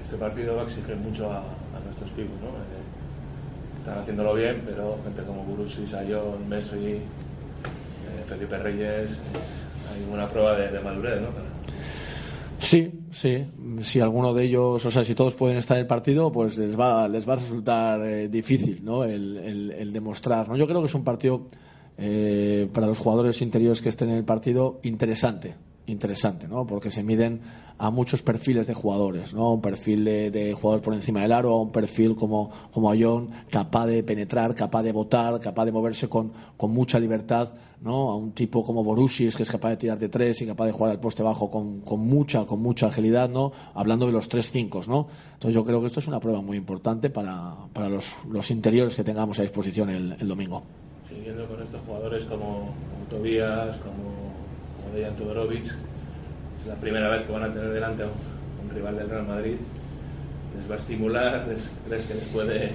Este partido va a exigir mucho a, a nuestros pibos, ¿no? Eh, están haciéndolo bien, pero gente como Gurusi, Sayón, Messi, eh, Felipe Reyes, hay una prueba de, de madurez, ¿no? Sí, sí. Si alguno de ellos, o sea, si todos pueden estar en el partido, pues les va, les va a resultar eh, difícil, ¿no? El, el, el, demostrar, ¿no? Yo creo que es un partido eh, para los jugadores interiores que estén en el partido interesante, interesante, ¿no? Porque se miden a muchos perfiles de jugadores, ¿no? Un perfil de, de jugador por encima del aro, un perfil como, como Ayón, capaz de penetrar, capaz de votar, capaz de moverse con, con mucha libertad, ¿no? A un tipo como Borussis, que es capaz de tirar de tres y capaz de jugar al poste bajo con, con mucha, con mucha agilidad, ¿no? Hablando de los tres cinco, ¿no? Entonces yo creo que esto es una prueba muy importante para, para los, los interiores que tengamos a disposición el, el domingo. Siguiendo con estos jugadores como, como Tobías, como, como Dejan Todorovic, es la primera vez que van a tener delante a un, rival del Real Madrid. ¿Les va a estimular? ¿Les, ¿Crees que les puede?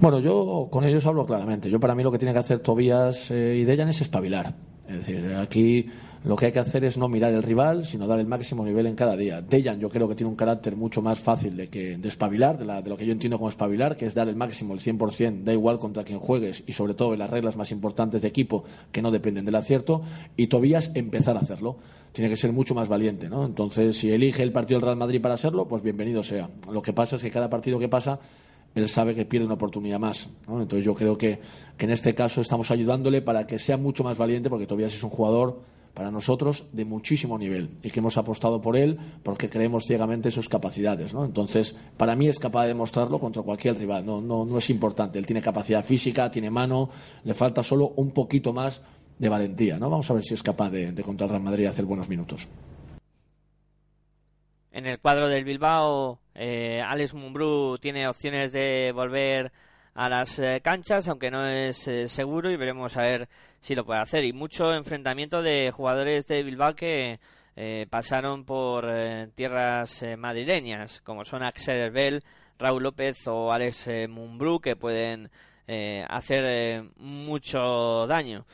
Bueno, yo con ellos hablo claramente. Yo para mí lo que tiene que hacer Tobías eh, y Dejan es espabilar. Es decir, aquí lo que hay que hacer es no mirar el rival, sino dar el máximo nivel en cada día. Dejan yo creo que tiene un carácter mucho más fácil de que de espabilar, de, la, de lo que yo entiendo como espabilar, que es dar el máximo, el 100%, da igual contra quien juegues y sobre todo en las reglas más importantes de equipo que no dependen del acierto. Y Tobías empezar a hacerlo. Tiene que ser mucho más valiente, ¿no? Entonces, si elige el partido del Real Madrid para hacerlo, pues bienvenido sea. Lo que pasa es que cada partido que pasa él sabe que pierde una oportunidad más. ¿no? Entonces yo creo que, que, en este caso estamos ayudándole para que sea mucho más valiente, porque Tobias es un jugador para nosotros de muchísimo nivel y que hemos apostado por él porque creemos ciegamente sus capacidades. Entonces, para mí es capaz de demostrarlo contra cualquier rival. No, no, no es importante. Él tiene capacidad física, tiene mano, le falta solo un poquito más de valentía. Vamos a ver si es capaz de, de contra el Real Madrid hacer buenos minutos. En el cuadro del Bilbao, eh, Alex Mumbrú tiene opciones de volver a las eh, canchas, aunque no es eh, seguro y veremos a ver si lo puede hacer. Y mucho enfrentamiento de jugadores de Bilbao que eh, pasaron por tierras madrileñas, como son Axel Herbel, Raúl López o Alex Mumbrú, que pueden hacer mucho daño.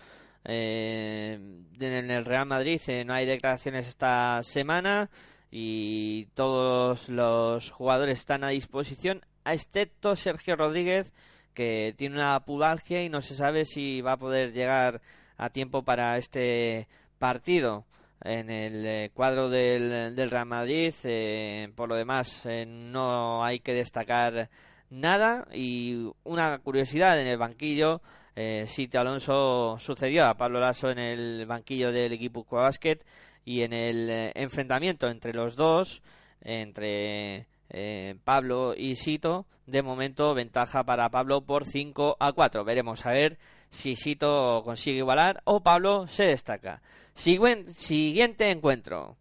en el Real Madrid no hay declaraciones esta semana y todos los jugadores están a disposición excepto Sergio Rodríguez, que tiene una pubalgia y no se sabe si va a poder llegar a tiempo para este partido. En el eh, cuadro del, del Real Madrid, eh, por lo demás, eh, no hay que destacar nada. Y una curiosidad en el banquillo, eh, Sito Alonso sucedió a Pablo Lasso en el banquillo del equipo Basket y en el enfrentamiento entre los dos, entre eh, Pablo y Sito. De momento, ventaja para Pablo por 5 a 4. Veremos a ver si Sito consigue igualar o Pablo se destaca. siguiente encuentro.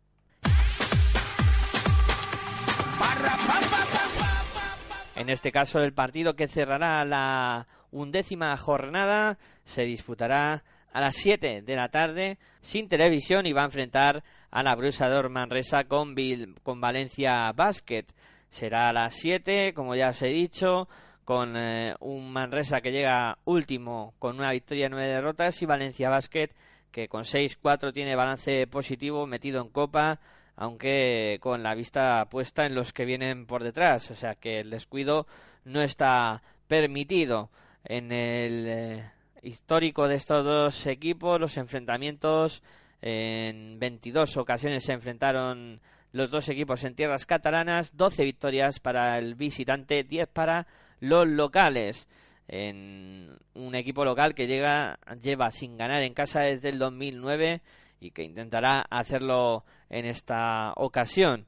En este caso, el partido que cerrará la undécima jornada se disputará a las 7 de la tarde sin televisión y va a enfrentar a la Brusador Manresa con, con Valencia Basket será a las 7, como ya os he dicho, con eh, un Manresa que llega último con una victoria y nueve derrotas y Valencia Basket que con 6-4 tiene balance positivo metido en copa, aunque con la vista puesta en los que vienen por detrás, o sea que el descuido no está permitido. En el eh, histórico de estos dos equipos, los enfrentamientos en 22 ocasiones se enfrentaron los dos equipos en tierras catalanas, 12 victorias para el visitante, 10 para los locales. En un equipo local que llega, lleva sin ganar en casa desde el 2009 y que intentará hacerlo en esta ocasión.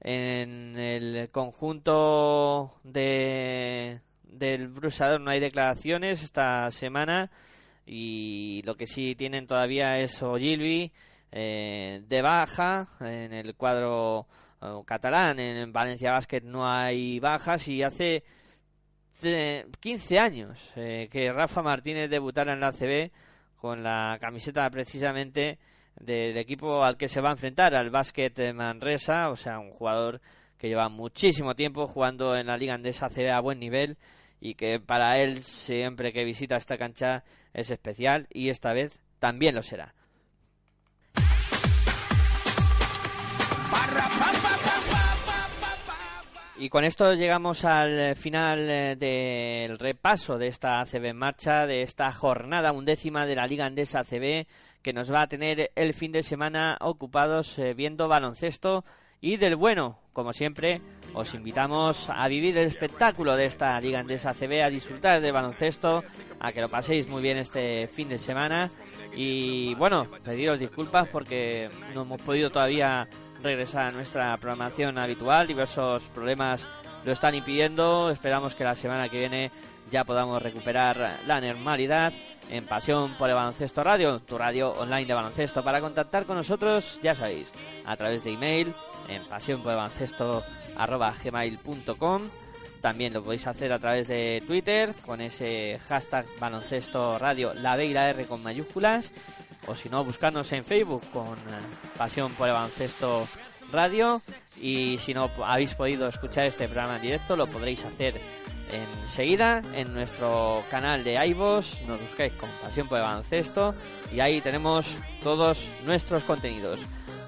En el conjunto de, del Brusador no hay declaraciones esta semana y lo que sí tienen todavía es Ogilvy eh, de baja en el cuadro eh, catalán. En Valencia Basket no hay bajas y hace 15 años eh, que Rafa Martínez debutara en la CB con la camiseta precisamente del equipo al que se va a enfrentar, al Basket Manresa, o sea, un jugador que lleva muchísimo tiempo jugando en la Liga Andesa CB a buen nivel y que para él siempre que visita esta cancha es especial y esta vez también lo será. Y con esto llegamos al final eh, del repaso de esta ACB en marcha, de esta jornada undécima de la Liga Andesa ACB, que nos va a tener el fin de semana ocupados eh, viendo baloncesto y del bueno. Como siempre, os invitamos a vivir el espectáculo de esta Liga Andesa ACB, a disfrutar de baloncesto, a que lo paséis muy bien este fin de semana. Y bueno, pediros disculpas porque no hemos podido todavía regresar a nuestra programación habitual. Diversos problemas lo están impidiendo. Esperamos que la semana que viene ya podamos recuperar la normalidad en Pasión por el Baloncesto Radio, tu radio online de baloncesto. Para contactar con nosotros, ya sabéis, a través de email en pasión por el baloncesto gmail.com. También lo podéis hacer a través de Twitter con ese hashtag baloncesto radio, la B y la R con mayúsculas o si no, buscarnos en Facebook con eh, Pasión por el Baloncesto Radio. Y si no habéis podido escuchar este programa en directo, lo podréis hacer enseguida en nuestro canal de iVoox. Nos buscáis con Pasión por el Baloncesto y ahí tenemos todos nuestros contenidos.